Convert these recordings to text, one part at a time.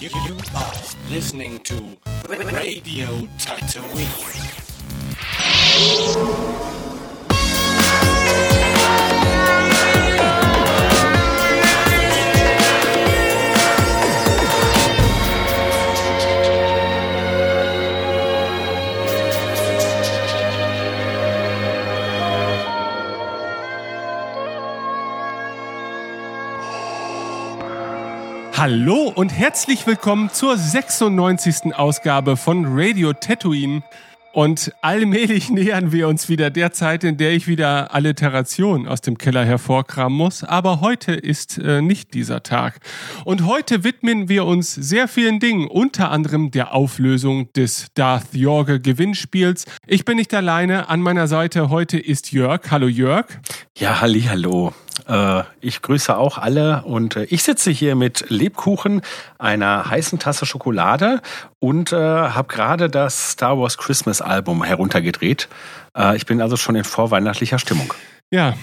You, you are listening to Radio Tatooine. Hallo und herzlich willkommen zur 96. Ausgabe von Radio Tatooine. Und allmählich nähern wir uns wieder der Zeit, in der ich wieder Alliteration aus dem Keller hervorkramen muss. Aber heute ist äh, nicht dieser Tag. Und heute widmen wir uns sehr vielen Dingen, unter anderem der Auflösung des Darth Jorge Gewinnspiels. Ich bin nicht alleine. An meiner Seite heute ist Jörg. Hallo Jörg. Ja, halli, hallo. Äh, ich grüße auch alle und äh, ich sitze hier mit Lebkuchen, einer heißen Tasse Schokolade und äh, habe gerade das Star Wars Christmas Album heruntergedreht. Äh, ich bin also schon in vorweihnachtlicher Stimmung. Ja,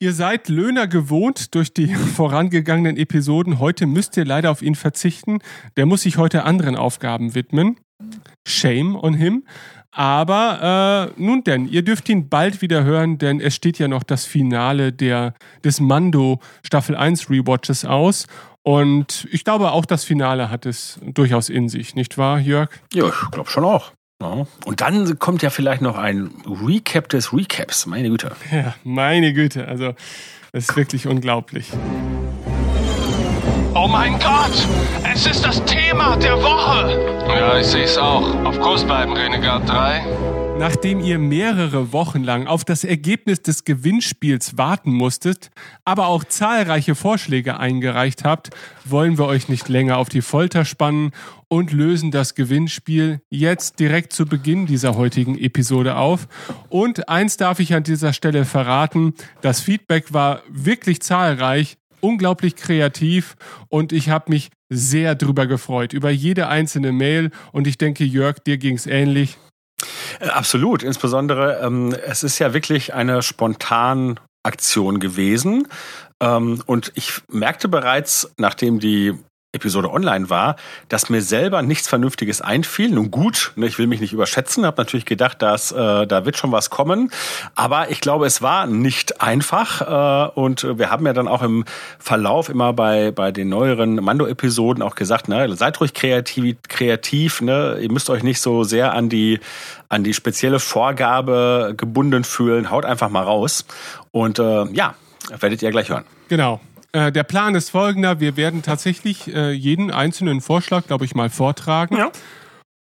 Ihr seid Löhner gewohnt durch die vorangegangenen Episoden. Heute müsst ihr leider auf ihn verzichten. Der muss sich heute anderen Aufgaben widmen. Shame on him. Aber äh, nun denn, ihr dürft ihn bald wieder hören, denn es steht ja noch das Finale der, des Mando Staffel 1 Rewatches aus. Und ich glaube, auch das Finale hat es durchaus in sich, nicht wahr, Jörg? Ja, ich glaube schon auch. Ja. Und dann kommt ja vielleicht noch ein Recap des Recaps, meine Güte. Ja, meine Güte. Also, das ist wirklich unglaublich. Oh mein Gott! Es ist das Thema der Woche! Ja, ich sehe es auch. Auf Kurs bleiben, Renegade 3. Nachdem ihr mehrere Wochen lang auf das Ergebnis des Gewinnspiels warten musstet, aber auch zahlreiche Vorschläge eingereicht habt, wollen wir euch nicht länger auf die Folter spannen und lösen das Gewinnspiel jetzt direkt zu Beginn dieser heutigen Episode auf. Und eins darf ich an dieser Stelle verraten, das Feedback war wirklich zahlreich unglaublich kreativ und ich habe mich sehr drüber gefreut, über jede einzelne Mail und ich denke, Jörg, dir ging es ähnlich. Äh, absolut, insbesondere ähm, es ist ja wirklich eine spontan Aktion gewesen. Ähm, und ich merkte bereits, nachdem die Episode online war, dass mir selber nichts Vernünftiges einfiel. Nun gut, ne, ich will mich nicht überschätzen, habe natürlich gedacht, dass äh, da wird schon was kommen, aber ich glaube, es war nicht einfach äh, und wir haben ja dann auch im Verlauf immer bei bei den neueren Mando-Episoden auch gesagt, ne, seid ruhig kreativ, kreativ, ne, ihr müsst euch nicht so sehr an die an die spezielle Vorgabe gebunden fühlen, haut einfach mal raus und äh, ja, werdet ihr gleich hören. Genau. Äh, der Plan ist folgender. Wir werden tatsächlich äh, jeden einzelnen Vorschlag, glaube ich, mal vortragen. Ja.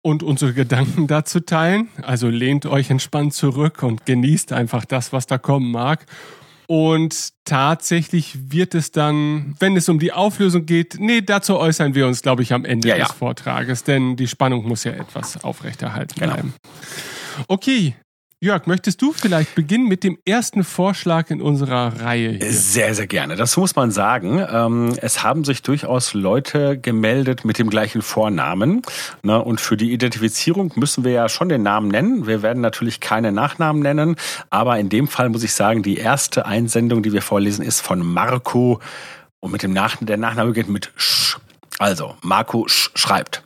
Und unsere Gedanken dazu teilen. Also lehnt euch entspannt zurück und genießt einfach das, was da kommen mag. Und tatsächlich wird es dann, wenn es um die Auflösung geht, nee, dazu äußern wir uns, glaube ich, am Ende Ja, des ja. Vortrages, denn die Spannung muss ja etwas aufrechterhalten Genau. bleiben. Okay, Jörg, möchtest du vielleicht beginnen mit dem ersten Vorschlag in unserer Reihe hier? Sehr, sehr gerne. Das muss man sagen. Ähm, Es haben sich durchaus Leute gemeldet mit dem gleichen Vornamen. Und für die Identifizierung müssen wir ja schon den Namen nennen. Wir werden natürlich keine Nachnamen nennen. Aber in dem Fall muss ich sagen, die erste Einsendung, die wir vorlesen, ist von Marco. Und mit dem Nach der Nachname geht mit Sch. Also, Marco Sch schreibt.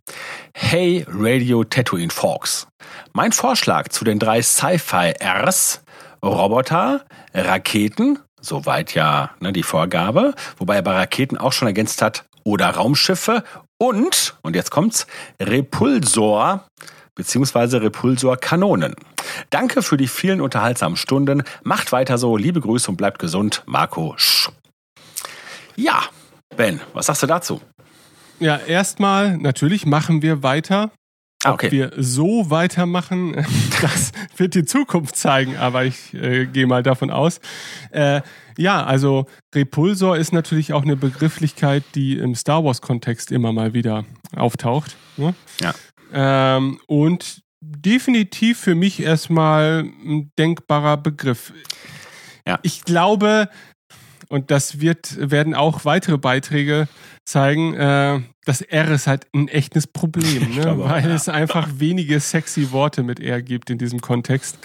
Hey Radio Tatooine Fox. Mein Vorschlag zu den drei Sci-Fi-Rs, Roboter, Raketen, soweit ja ne, die Vorgabe, wobei er bei Raketen auch schon ergänzt hat, oder Raumschiffe und, und jetzt kommt's, Repulsor beziehungsweise Repulsor-Kanonen. Danke für die vielen unterhaltsamen Stunden. Macht weiter so. Liebe Grüße und bleibt gesund. Marco Sch. Ja, Ben, was sagst du dazu? Ja, erstmal, natürlich machen wir weiter. Ah, Ob wir so weitermachen, das wird die Zukunft zeigen, aber ich äh, gehe mal davon aus. Äh, ja, also Repulsor ist natürlich auch eine Begrifflichkeit, die im Star Wars-Kontext immer mal wieder auftaucht. Ne? Ja. Ähm, und definitiv für mich erstmal ein denkbarer Begriff. Ja. Ich glaube, und das wird, werden auch weitere Beiträge zeigen, äh, das R ist halt ein echtes Problem, ne? glaube weil ja. es einfach wenige sexy Worte mit R gibt in diesem Kontext.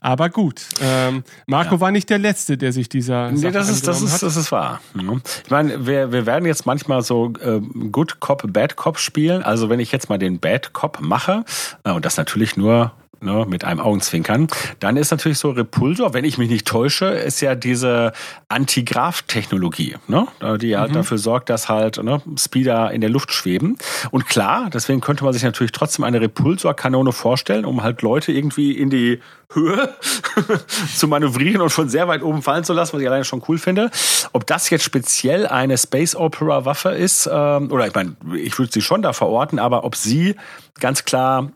Aber gut, ähm, Marco war nicht der Letzte, der sich dieser Nee, Sache das ist, das ist, hat. das ist wahr. Mhm. Ich meine, wir, wir werden jetzt manchmal so äh, Good Cop, Bad Cop spielen. Also wenn ich jetzt mal den Bad Cop mache, äh, und das natürlich nur ne, mit einem Augenzwinkern, dann ist natürlich so Repulsor, wenn ich mich nicht täusche, ist ja diese Antigraph-Technologie, ne, die halt dafür sorgt, dass halt ne, Speeder in der Luft schweben. Und klar, deswegen könnte man sich natürlich trotzdem eine Repulsorkanone vorstellen, um halt Leute irgendwie in die Höhe zu manövrieren und von sehr weit oben fallen zu lassen, was ich alleine schon cool finde. Ob das jetzt speziell eine Space Opera Waffe ist, ähm, oder ich meine, ich würde sie schon da verorten, aber ob sie ganz klar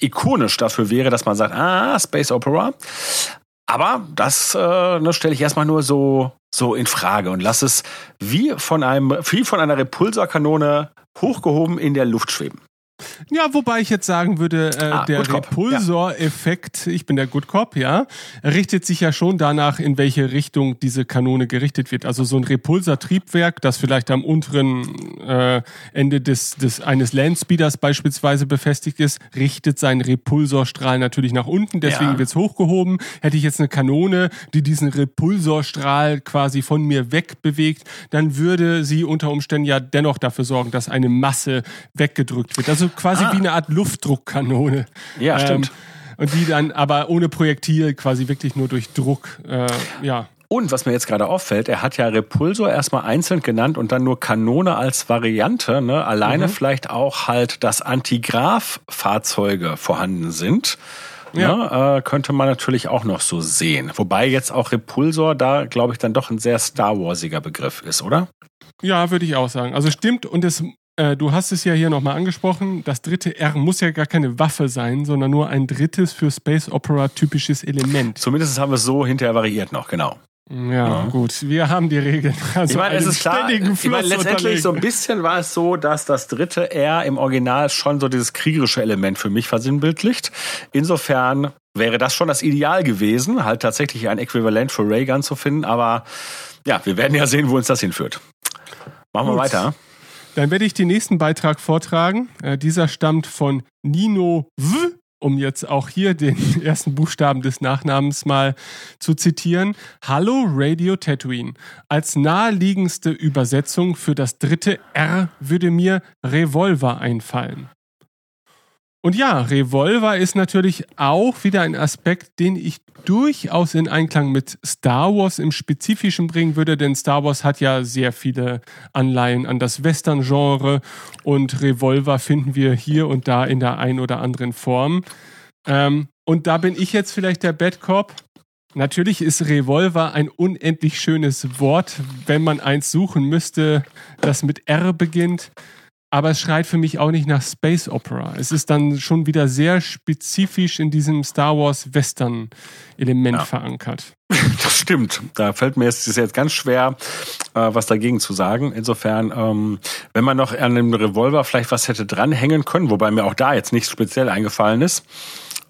ikonisch dafür wäre, dass man sagt, ah, Space Opera. Aber das äh, ne, stelle ich erstmal nur so, so in Frage und lasse es wie von einem, wie von einer Repulsorkanone hochgehoben in der Luft schweben. Ja, wobei ich jetzt sagen würde, äh, Ah, der Repulsor-Effekt, ich bin der Good Cop, ja, richtet sich ja schon danach, in welche Richtung diese Kanone gerichtet wird. Also so ein Repulsor-Triebwerk, das vielleicht am unteren äh, Ende des, des eines Landspeeders beispielsweise befestigt ist, richtet seinen Repulsorstrahl natürlich nach unten, deswegen Ja. wird's hochgehoben. Hätte ich jetzt eine Kanone, die diesen Repulsorstrahl quasi von mir wegbewegt, dann würde sie unter Umständen ja dennoch dafür sorgen, dass eine Masse weggedrückt wird. Also quasi Ah. wie eine Art Luftdruckkanone. Ja, stimmt. Und die dann aber ohne Projektil quasi wirklich nur durch Druck, äh, ja. Und was mir jetzt gerade auffällt, er hat ja Repulsor erstmal einzeln genannt und dann nur Kanone als Variante. Ne? Alleine vielleicht auch halt, dass Antigraph-Fahrzeuge vorhanden sind. Ja. Ne? Äh, könnte man natürlich auch noch so sehen. Wobei jetzt auch Repulsor da, glaube ich, dann doch ein sehr Star Warsiger Begriff ist, oder? Ja, würde ich auch sagen. Also stimmt und es, äh, du hast es ja hier nochmal angesprochen, das dritte R muss ja gar keine Waffe sein, sondern nur ein drittes für Space Opera typisches Element. Zumindest haben wir es so hinterher variiert noch, genau. Ja, gut, wir haben die Regeln. Also Ich meine, es ist klar, ich meine, letztendlich so ein bisschen war es so, dass das dritte R im Original schon so dieses kriegerische Element für mich versinnbildlicht. Insofern wäre das schon das Ideal gewesen, halt tatsächlich ein Äquivalent für Raygun zu finden, aber ja, wir werden ja sehen, wo uns das hinführt. Machen wir Gut. weiter. Dann werde ich den nächsten Beitrag vortragen. Äh, dieser stammt von Nino W., um jetzt auch hier den ersten Buchstaben des Nachnamens mal zu zitieren. Hallo Radio Tatooine. Als naheliegendste Übersetzung für das dritte R würde mir Revolver einfallen. Und ja, Revolver ist natürlich auch wieder ein Aspekt, den ich durchaus in Einklang mit Star Wars im Spezifischen bringen würde, denn Star Wars hat ja sehr viele Anleihen an das Western-Genre und Revolver finden wir hier und da in der ein oder anderen Form. Ähm, und da bin ich jetzt vielleicht der Bad Cop. Natürlich ist Revolver ein unendlich schönes Wort, wenn man eins suchen müsste, das mit R beginnt. Aber es schreit für mich auch nicht nach Space Opera. Es ist dann schon wieder sehr spezifisch in diesem Star Wars Western Element Ja. verankert. Das stimmt. Da fällt mir jetzt, ist jetzt ganz schwer, äh, was dagegen zu sagen. Insofern, ähm, wenn man noch an dem Revolver vielleicht was hätte dranhängen können, wobei mir auch da jetzt nichts speziell eingefallen ist.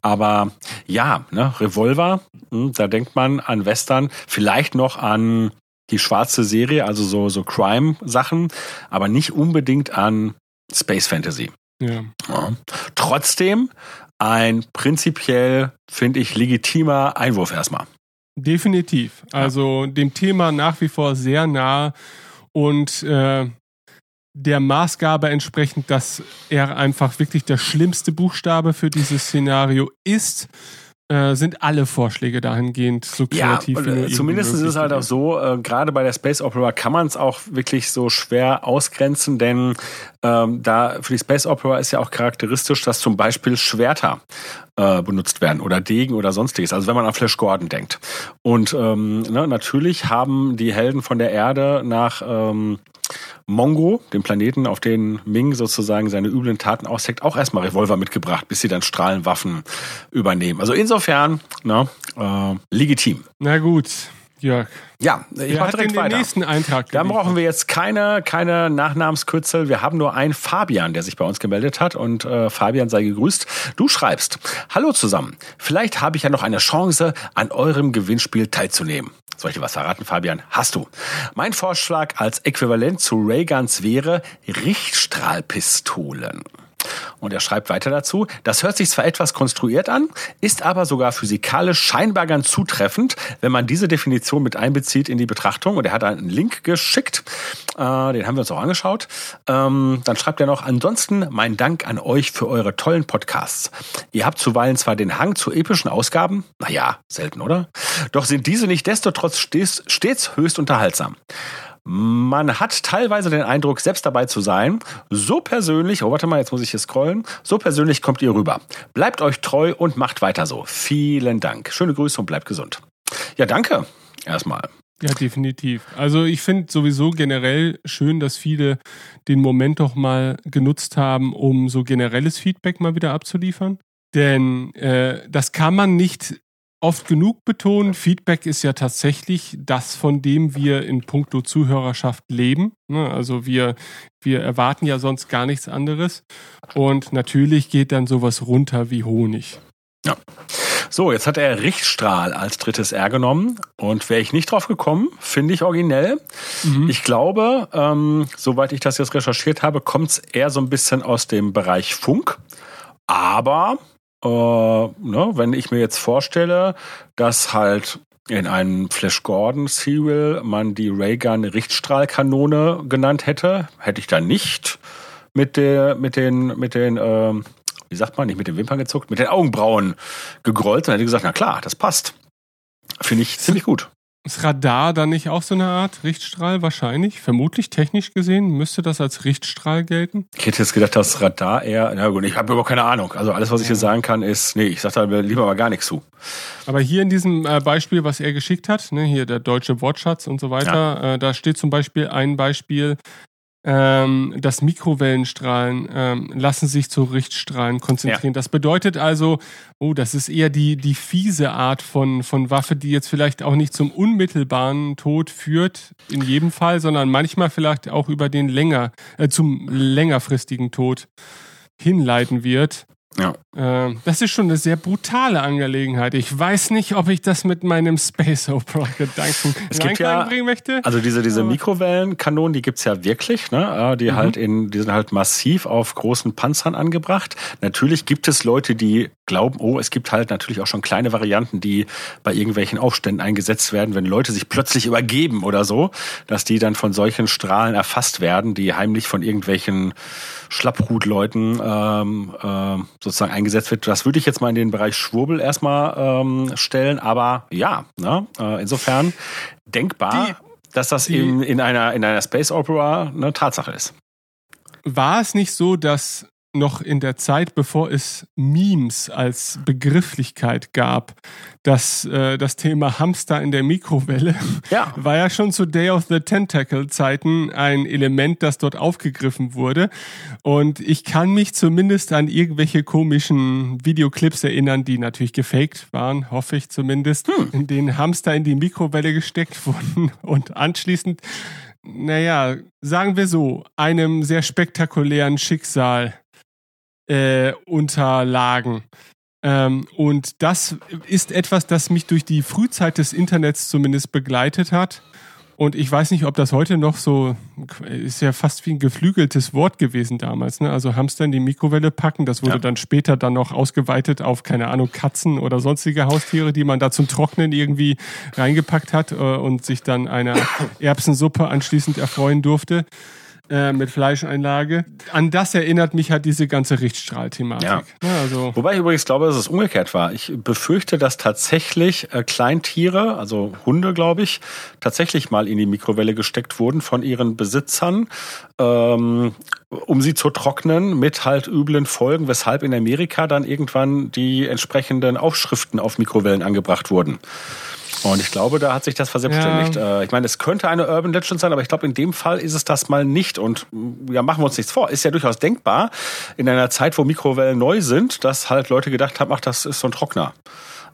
Aber ja, ne, Revolver, hm, da denkt man an Western, vielleicht noch an die schwarze Serie, also so, so Crime-Sachen, aber nicht unbedingt an Space Fantasy. Ja. Ja. Trotzdem ein prinzipiell, finde ich, legitimer Einwurf erstmal. Definitiv. Also dem Thema nach wie vor sehr nah und äh, der Maßgabe entsprechend, dass er einfach wirklich der schlimmste Buchstabe für dieses Szenario ist, äh, sind alle Vorschläge dahingehend so Ja, kreativ wie nur äh, zumindest ist es halt auch so, äh, gerade bei der Space Opera kann man es auch wirklich so schwer ausgrenzen, denn ähm, da für die Space Opera ist ja auch charakteristisch, dass zum Beispiel Schwerter äh, benutzt werden oder Degen oder sonstiges. Also wenn man an Flash Gordon denkt. Und ähm, ne, natürlich haben die Helden von der Erde nach ähm, Mongo, dem Planeten, auf den Ming sozusagen seine üblen Taten ausheckt, auch erstmal Revolver mitgebracht, bis sie dann Strahlenwaffen übernehmen. Also insofern, ne, äh, legitim. Na gut. Jörg. Ja, ich Wer mach hat direkt den weiter. nächsten Eintrag Da geliefert? brauchen wir jetzt keine, keine Nachnamenskürzel. Wir haben nur einen Fabian, der sich bei uns gemeldet hat. Und äh, Fabian sei gegrüßt. Du schreibst, Hallo zusammen. Vielleicht habe ich ja noch eine Chance, an eurem Gewinnspiel teilzunehmen. Soll ich dir was verraten, Fabian? Hast du. Mein Vorschlag als Äquivalent zu Rayguns wäre Richtstrahlpistolen. Und er schreibt weiter dazu, das hört sich zwar etwas konstruiert an, ist aber sogar physikalisch scheinbar ganz zutreffend, wenn man diese Definition mit einbezieht in die Betrachtung. Und er hat einen Link geschickt, äh, den haben wir uns auch angeschaut. Ähm, dann schreibt er noch, ansonsten mein Dank an euch für eure tollen Podcasts. Ihr habt zuweilen zwar den Hang zu epischen Ausgaben, naja, selten, oder? Doch sind diese nicht destotrotz stets, stets höchst unterhaltsam. Man hat teilweise den Eindruck, selbst dabei zu sein. So persönlich, oh warte mal, jetzt muss ich hier scrollen. So persönlich kommt ihr rüber. Bleibt euch treu und macht weiter so. Vielen Dank. Schöne Grüße und bleibt gesund. Ja, danke. Erstmal. Ja, definitiv. Also ich finde sowieso generell schön, dass viele den Moment doch mal genutzt haben, um so generelles Feedback mal wieder abzuliefern. Denn äh, das kann man nicht oft genug betonen. Feedback ist ja tatsächlich das, von dem wir in puncto Zuhörerschaft leben. Ne? Also wir, wir erwarten ja sonst gar nichts anderes. Und natürlich geht dann sowas runter wie Honig. So, jetzt hat er Richtstrahl als drittes R genommen. Und wäre ich nicht drauf gekommen, finde ich originell. Ich glaube, ähm, soweit ich das jetzt recherchiert habe, kommt es eher so ein bisschen aus dem Bereich Funk. Aber äh, ne, wenn ich mir jetzt vorstelle, dass halt in einem Flash Gordon Serial man die Raygun Richtstrahlkanone genannt hätte, hätte ich da nicht mit der mit den mit den ähm, wie sagt man nicht mit den Wimpern gezuckt, mit den Augenbrauen gegrollt und hätte gesagt, na klar, das passt. Finde ich ziemlich gut. Ist Radar dann nicht auch so eine Art Richtstrahl? Wahrscheinlich. Vermutlich technisch gesehen müsste das als Richtstrahl gelten. Ich hätte jetzt gedacht, dass Radar eher, na gut, ich habe überhaupt keine Ahnung. Also alles, was ich hier sagen kann, ist, nee, ich sag da lieber mal gar nichts zu. Aber hier in diesem äh, Beispiel, was er geschickt hat, ne, hier der deutsche Wortschatz und so weiter, äh, da steht zum Beispiel ein Beispiel, ähm, dass Mikrowellenstrahlen ähm, lassen sich zu Richtstrahlen konzentrieren. Das bedeutet also, oh, das ist eher die, die fiese Art von, von Waffe, die jetzt vielleicht auch nicht zum unmittelbaren Tod führt, in jedem Fall, sondern manchmal vielleicht auch über den länger, äh, zum längerfristigen Tod hinleiten wird. Ja. Ähm, das ist schon eine sehr brutale Angelegenheit. Ich weiß nicht, ob ich das mit meinem Space Opera Gedanken Es gibt ja- bringen möchte. Also diese, diese Mikrowellenkanonen, die gibt's ja wirklich, ne? Äh, Die halt in, die sind halt massiv auf großen Panzern angebracht. Natürlich gibt es Leute, die glauben, oh, es gibt halt natürlich auch schon kleine Varianten, die bei irgendwelchen Aufständen eingesetzt werden, wenn Leute sich plötzlich übergeben oder so, dass die dann von solchen Strahlen erfasst werden, die heimlich von irgendwelchen Schlapphutleuten ähm, äh, sozusagen eingesetzt wird. Das würde ich jetzt mal in den Bereich Schwurbel erstmal ähm, stellen, aber ja, ne? äh, insofern denkbar, Die- dass das die- in, in, einer, in einer Space Opera eine Tatsache ist. War es nicht so, dass noch in der Zeit, bevor es Memes als Begrifflichkeit gab, dass äh, das Thema Hamster in der Mikrowelle Ja. war ja schon zu Day of the Tentacle Zeiten ein Element, das dort aufgegriffen wurde. Und ich kann mich zumindest an irgendwelche komischen Videoclips erinnern, die natürlich gefaked waren, hoffe ich zumindest, in denen Hamster in die Mikrowelle gesteckt wurden und anschließend, naja, sagen wir so, einem sehr spektakulären Schicksal äh, unterlagen. Ähm, und das ist etwas, das mich durch die Frühzeit des Internets zumindest begleitet hat. Und ich weiß nicht, ob das heute noch so, ist ja fast wie ein geflügeltes Wort gewesen damals. Ne? Also Hamster in die Mikrowelle packen, das wurde Ja. dann später dann noch ausgeweitet auf, keine Ahnung, Katzen oder sonstige Haustiere, die man da zum Trocknen irgendwie reingepackt hat äh, und sich dann einer Erbsensuppe anschließend erfreuen durfte äh, mit Fleischeinlage. An das erinnert mich halt diese ganze Richtstrahlthematik. Ja. Ne? Also Wobei ich übrigens glaube, dass es umgekehrt war. Ich befürchte, dass tatsächlich äh, Kleintiere, also Hunde, glaube ich, tatsächlich mal in die Mikrowelle gesteckt wurden von ihren Besitzern, ähm, um sie zu trocknen mit halt üblen Folgen, weshalb in Amerika dann irgendwann die entsprechenden Aufschriften auf Mikrowellen angebracht wurden. Und ich glaube, da hat sich das verselbstständigt. Äh, Ich meine, es könnte eine Urban Legend sein, aber ich glaube, in dem Fall ist es das mal nicht. Und mm, ja, machen wir uns nichts vor. Ist ja durchaus denkbar, in einer Zeit, wo Mikrowellen neu sind, dass halt Leute gedacht haben, ach, das ist so ein Trockner.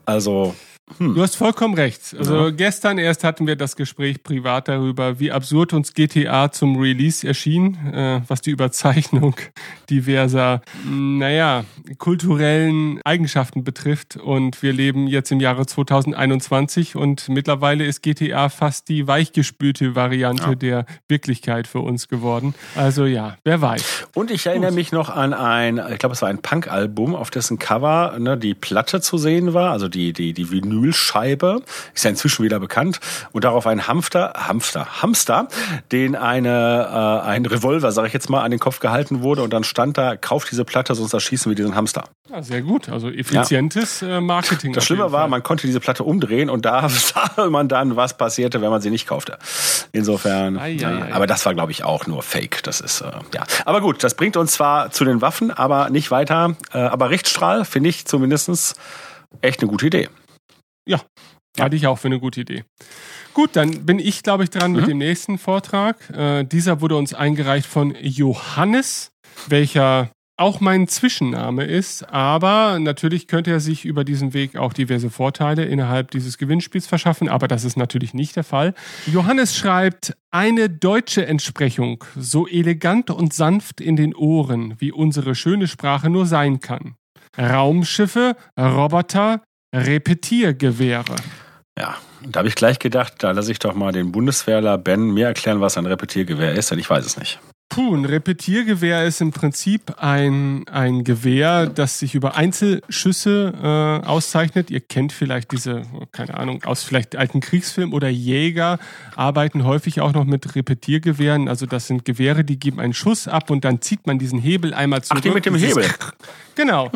Also, Du hast vollkommen recht. Also Ja. gestern erst hatten wir das Gespräch privat darüber, wie absurd uns GTA zum Release erschien, äh, was die Überzeichnung diverser, mh, naja, kulturellen Eigenschaften betrifft. Und wir leben jetzt im Jahre 2021 und mittlerweile ist GTA fast die weichgespülte Variante Ja. der Wirklichkeit für uns geworden. Also ja, wer weiß. Und ich erinnere mich noch an ein, ich glaube, es war ein Punk-Album, auf dessen Cover ne, die Platte zu sehen war, also die, die, die Vinylscheibe, ist ja inzwischen wieder bekannt, und darauf ein Hamster, Hamster, Hamster, den eine, äh, ein Revolver, sage ich jetzt mal, an den Kopf gehalten wurde und dann stand da, kauf diese Platte, sonst erschießen wir diesen Hamster. Ja, sehr gut. Also effizientes äh, Marketing. Das Schlimme war, man konnte diese Platte umdrehen und da sah man dann, was passierte, wenn man sie nicht kaufte. Insofern, ja, ei. aber das war, glaube ich, auch nur Fake. Das ist, äh, ja. Aber gut, das bringt uns zwar zu den Waffen, aber nicht weiter. Äh, aber Richtstrahl finde ich zumindestens echt eine gute Idee. Ja, halte ich auch für eine gute Idee. Gut, dann bin ich, glaube ich, dran mit dem nächsten Vortrag. Äh, dieser wurde uns eingereicht von Johannes, welcher auch mein Zwischenname ist, aber natürlich könnte er sich über diesen Weg auch diverse Vorteile innerhalb dieses Gewinnspiels verschaffen, aber das ist natürlich nicht der Fall. Johannes schreibt, eine deutsche Entsprechung, so elegant und sanft in den Ohren, wie unsere schöne Sprache nur sein kann. Raumschiffe, Roboter, Repetiergewehre. Ja, da habe ich gleich gedacht, da lasse ich doch mal den Bundeswehrler Ben mir erklären, was ein Repetiergewehr ist, denn ich weiß es nicht. Puh, ein Repetiergewehr ist im Prinzip ein, ein Gewehr, das sich über Einzelschüsse äh, auszeichnet. Ihr kennt vielleicht diese, keine Ahnung, aus vielleicht alten Kriegsfilmen oder Jäger arbeiten häufig auch noch mit Repetiergewehren. Also das sind Gewehre, die geben einen Schuss ab und dann zieht man diesen Hebel einmal zurück. Ach, die mit dem Hebel. Genau.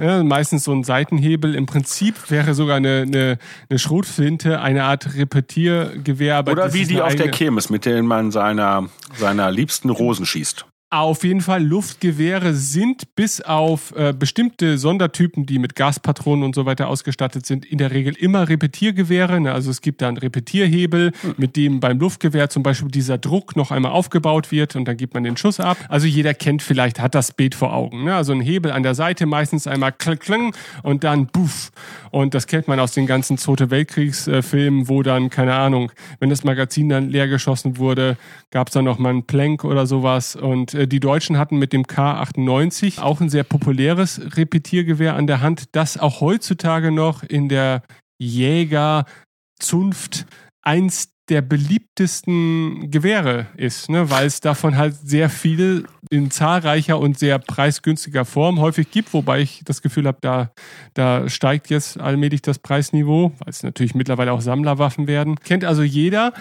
Ja, meistens so ein Seitenhebel. Im Prinzip wäre sogar eine, eine, eine Schrotflinte eine Art Repetiergewehr. Aber Oder wie die auf der Kirmes, mit denen man seiner, seiner liebsten Rosen schießt. Auf jeden Fall, Luftgewehre sind bis auf äh, bestimmte Sondertypen, die mit Gaspatronen und so weiter ausgestattet sind, in der Regel immer Repetiergewehre. Ne? Also es gibt da einen Repetierhebel, mit dem beim Luftgewehr zum Beispiel dieser Druck noch einmal aufgebaut wird und dann gibt man den Schuss ab. Also jeder kennt vielleicht, hat das Bild vor Augen. Ne? Also ein Hebel an der Seite, meistens einmal klick, klang und dann buff. Und das kennt man aus den ganzen Zweite Weltkriegsfilmen, wo dann, keine Ahnung, wenn das Magazin dann leer geschossen wurde, gab es dann noch mal einen Plank oder sowas. Und äh, die Deutschen hatten mit dem K98 auch ein sehr populäres Repetiergewehr an der Hand, das auch heutzutage noch in der Jägerzunft eins der beliebtesten Gewehre ist, ne? weil es davon halt sehr viel in zahlreicher und sehr preisgünstiger Form häufig gibt, wobei ich das Gefühl habe, da, da steigt jetzt allmählich das Preisniveau, weil es natürlich mittlerweile auch Sammlerwaffen werden. Kennt also jeder.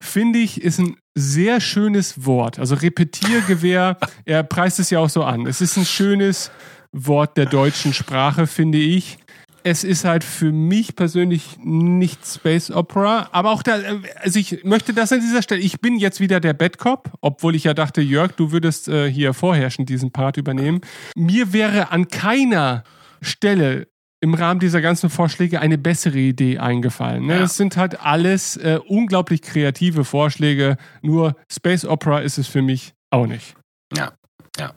Finde ich, ist ein sehr schönes Wort. Also Repetiergewehr, er preist es ja auch so an. Es ist ein schönes Wort der deutschen Sprache, finde ich es ist halt für mich persönlich nicht Space Opera, aber auch da, also ich möchte das an dieser Stelle, ich bin jetzt wieder der Bad Cop, obwohl ich ja dachte, Jörg, du würdest äh, hier vorherrschend diesen Part übernehmen. Mir wäre an keiner Stelle im Rahmen dieser ganzen Vorschläge eine bessere Idee eingefallen. Ne? Ja. Das sind halt alles äh, unglaublich kreative Vorschläge, nur Space Opera ist es für mich auch nicht. Ja, ja.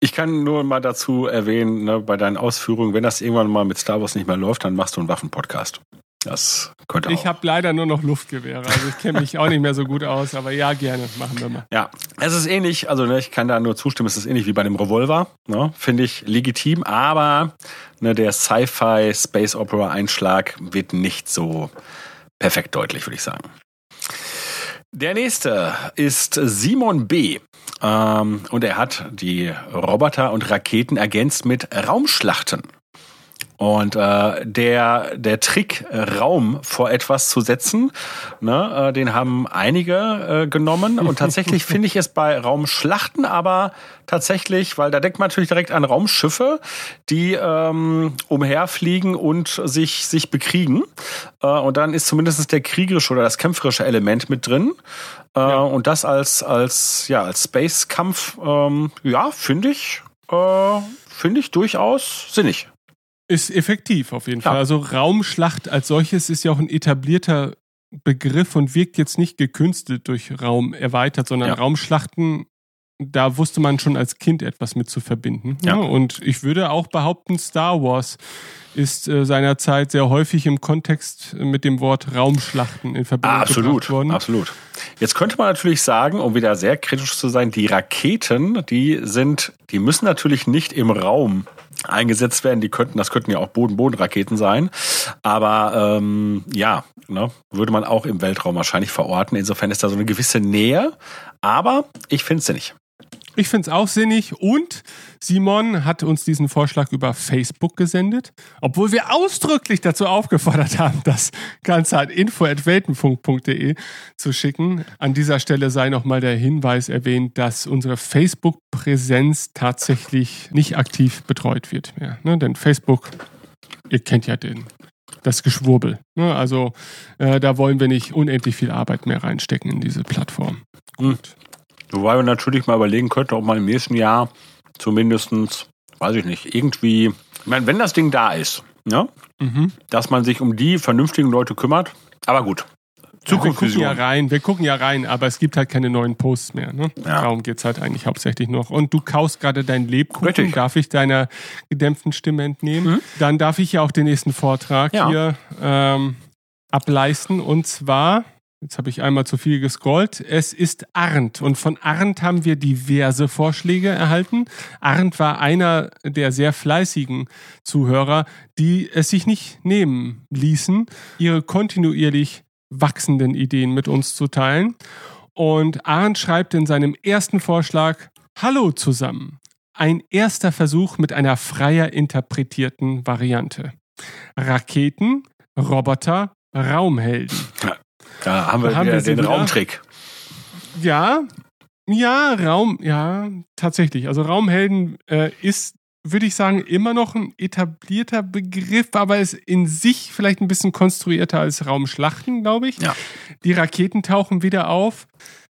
Ich kann nur mal dazu erwähnen, ne, bei deinen Ausführungen, wenn das irgendwann mal mit Star Wars nicht mehr läuft, dann machst du einen Waffenpodcast. Das könnte auch. Ich habe leider nur noch Luftgewehre, also ich kenne mich auch nicht mehr so gut aus, aber ja, gerne, machen wir mal. ja, es ist ähnlich, also ne, ich kann da nur zustimmen, es ist ähnlich wie bei dem Revolver, ne, finde ich legitim, aber ne, der Sci-Fi Space Opera Einschlag wird nicht so perfekt deutlich, würde ich sagen. Der nächste ist Simon B. Ähm, und er hat die Roboter und Raketen ergänzt mit Raumschlachten. Und äh, der, der Trick, Raum vor etwas zu setzen, ne, äh, den haben einige äh, genommen. Und tatsächlich finde ich es bei Raumschlachten aber tatsächlich, weil da denkt man natürlich direkt an Raumschiffe, die ähm, umherfliegen und sich, sich bekriegen. Äh, und dann ist zumindest der kriegerische oder das kämpferische Element mit drin. Äh, Und das als, als, ja, als Space-Kampf, ähm, ja, finde ich, äh, finde ich durchaus sinnig. Ist effektiv auf jeden Ja. Fall. Also Raumschlacht als solches ist ja auch ein etablierter Begriff und wirkt jetzt nicht gekünstelt durch Raum erweitert, sondern Ja. Raumschlachten, da wusste man schon als Kind etwas mit zu verbinden. Ja. Ne? Und ich würde auch behaupten, Star Wars ist äh, seinerzeit sehr häufig im Kontext mit dem Wort Raumschlachten in Verbindung absolut, gebracht worden. absolut. Jetzt könnte man natürlich sagen, um wieder sehr kritisch zu sein, die Raketen, die sind, die müssen natürlich nicht im Raum eingesetzt werden. Die könnten, das könnten ja auch Boden-Boden-Raketen sein. Aber ähm, ja, ne, würde man auch im Weltraum wahrscheinlich verorten. Insofern ist da so eine gewisse Nähe. Aber ich finde es nicht. Ich finde es auch sinnig und Simon hat uns diesen Vorschlag über Facebook gesendet, obwohl wir ausdrücklich dazu aufgefordert haben, das Ganze an info.weltenfunk.de zu schicken. An dieser Stelle sei nochmal der Hinweis erwähnt, dass unsere Facebook-Präsenz tatsächlich nicht aktiv betreut wird mehr. Ne? Denn Facebook, ihr kennt ja den, das Geschwurbel. Ne? Also äh, da wollen wir nicht unendlich viel Arbeit mehr reinstecken in diese Plattform. Gut. Wobei man natürlich mal überlegen könnte, ob man im nächsten Jahr zumindestens, weiß ich nicht, irgendwie, ich meine, wenn das Ding da ist, ne, Mhm. dass man sich um die vernünftigen Leute kümmert. Aber gut. Ja, wir gucken ja rein, wir gucken ja rein, aber es gibt halt keine neuen Posts mehr. Ne? Ja. Darum geht's halt eigentlich hauptsächlich noch. Und du kaust gerade deinen Lebkuchen. Richtig. Mhm. Darf ich deiner gedämpften Stimme entnehmen? Dann darf ich ja auch den nächsten Vortrag Ja. hier ähm, ableisten. Und zwar, jetzt habe ich einmal zu viel gescrollt, es ist Arndt. Und von Arndt haben wir diverse Vorschläge erhalten. Arndt war einer der sehr fleißigen Zuhörer, die es sich nicht nehmen ließen, ihre kontinuierlich wachsenden Ideen mit uns zu teilen. Und Arndt schreibt in seinem ersten Vorschlag, Hallo zusammen. Ein erster Versuch mit einer freier interpretierten Variante. Raketen, Roboter, Raumhelden. Da haben wir Da haben wir den. Raumtrick. Ja, ja, Raum, ja, tatsächlich. Also Raumhelden äh, ist, würde ich sagen, immer noch ein etablierter Begriff, aber ist in sich vielleicht ein bisschen konstruierter als Raumschlachten, glaube ich. Ja. Die Raketen tauchen wieder auf.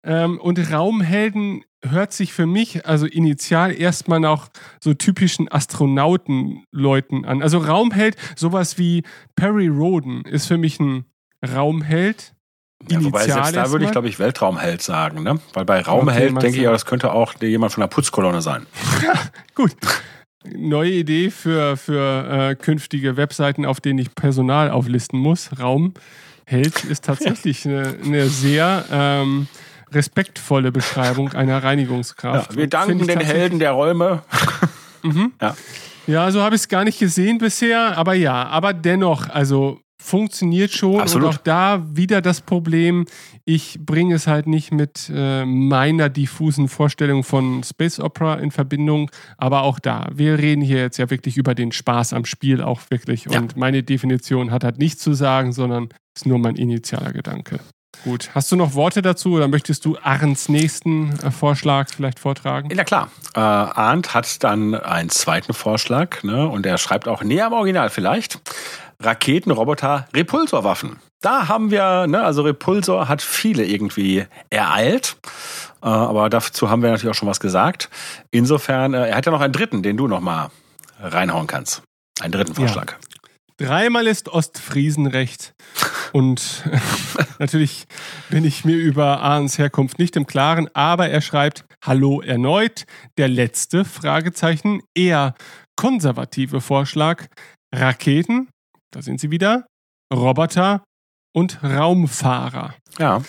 Ähm, und Raumhelden hört sich für mich also initial erstmal nach so typischen Astronautenleuten an. Also Raumheld, sowas wie Perry Roden ist für mich ein Raumheld. Ja, wobei selbst da würde ich, glaube ich, Weltraumheld sagen. Ne? Weil bei Raumheld meinst denke ich ja, das könnte auch jemand von der Putzkolonne sein. Gut. Neue Idee für, für äh, künftige Webseiten, auf denen ich Personal auflisten muss. Raumheld ist tatsächlich eine, eine sehr ähm, respektvolle Beschreibung einer Ja, Reinigungskraft. wir danken den Helden der Räume. ja. Ja, so habe ich es gar nicht gesehen bisher, aber ja, aber dennoch, also funktioniert schon Absolut. und auch da wieder das Problem, ich bringe es halt nicht mit äh, meiner diffusen Vorstellung von Space Opera in Verbindung, aber auch da, wir reden hier jetzt ja wirklich über den Spaß am Spiel auch wirklich Ja. und meine Definition hat halt nichts zu sagen, sondern ist nur mein initialer Gedanke. Gut, hast du noch Worte dazu oder möchtest du Arns nächsten äh, Vorschlag vielleicht vortragen? Ja klar. Äh, Arndt hat dann einen zweiten Vorschlag, ne? Und er schreibt auch näher am Original vielleicht. Raketen, Roboter, Repulsorwaffen. Da haben wir, ne, also Repulsor hat viele irgendwie ereilt. Äh, aber dazu haben wir natürlich auch schon was gesagt. Insofern, äh, er hat ja noch einen dritten, den du noch mal reinhauen kannst. Einen dritten Vorschlag. Dreimal ist Ostfriesen recht. Und natürlich bin ich mir über Ahns Herkunft nicht im Klaren, aber er schreibt Hallo erneut. Der letzte Fragezeichen, eher konservative Vorschlag. Raketen, da sind sie wieder, Roboter und Raumfahrer. Ja.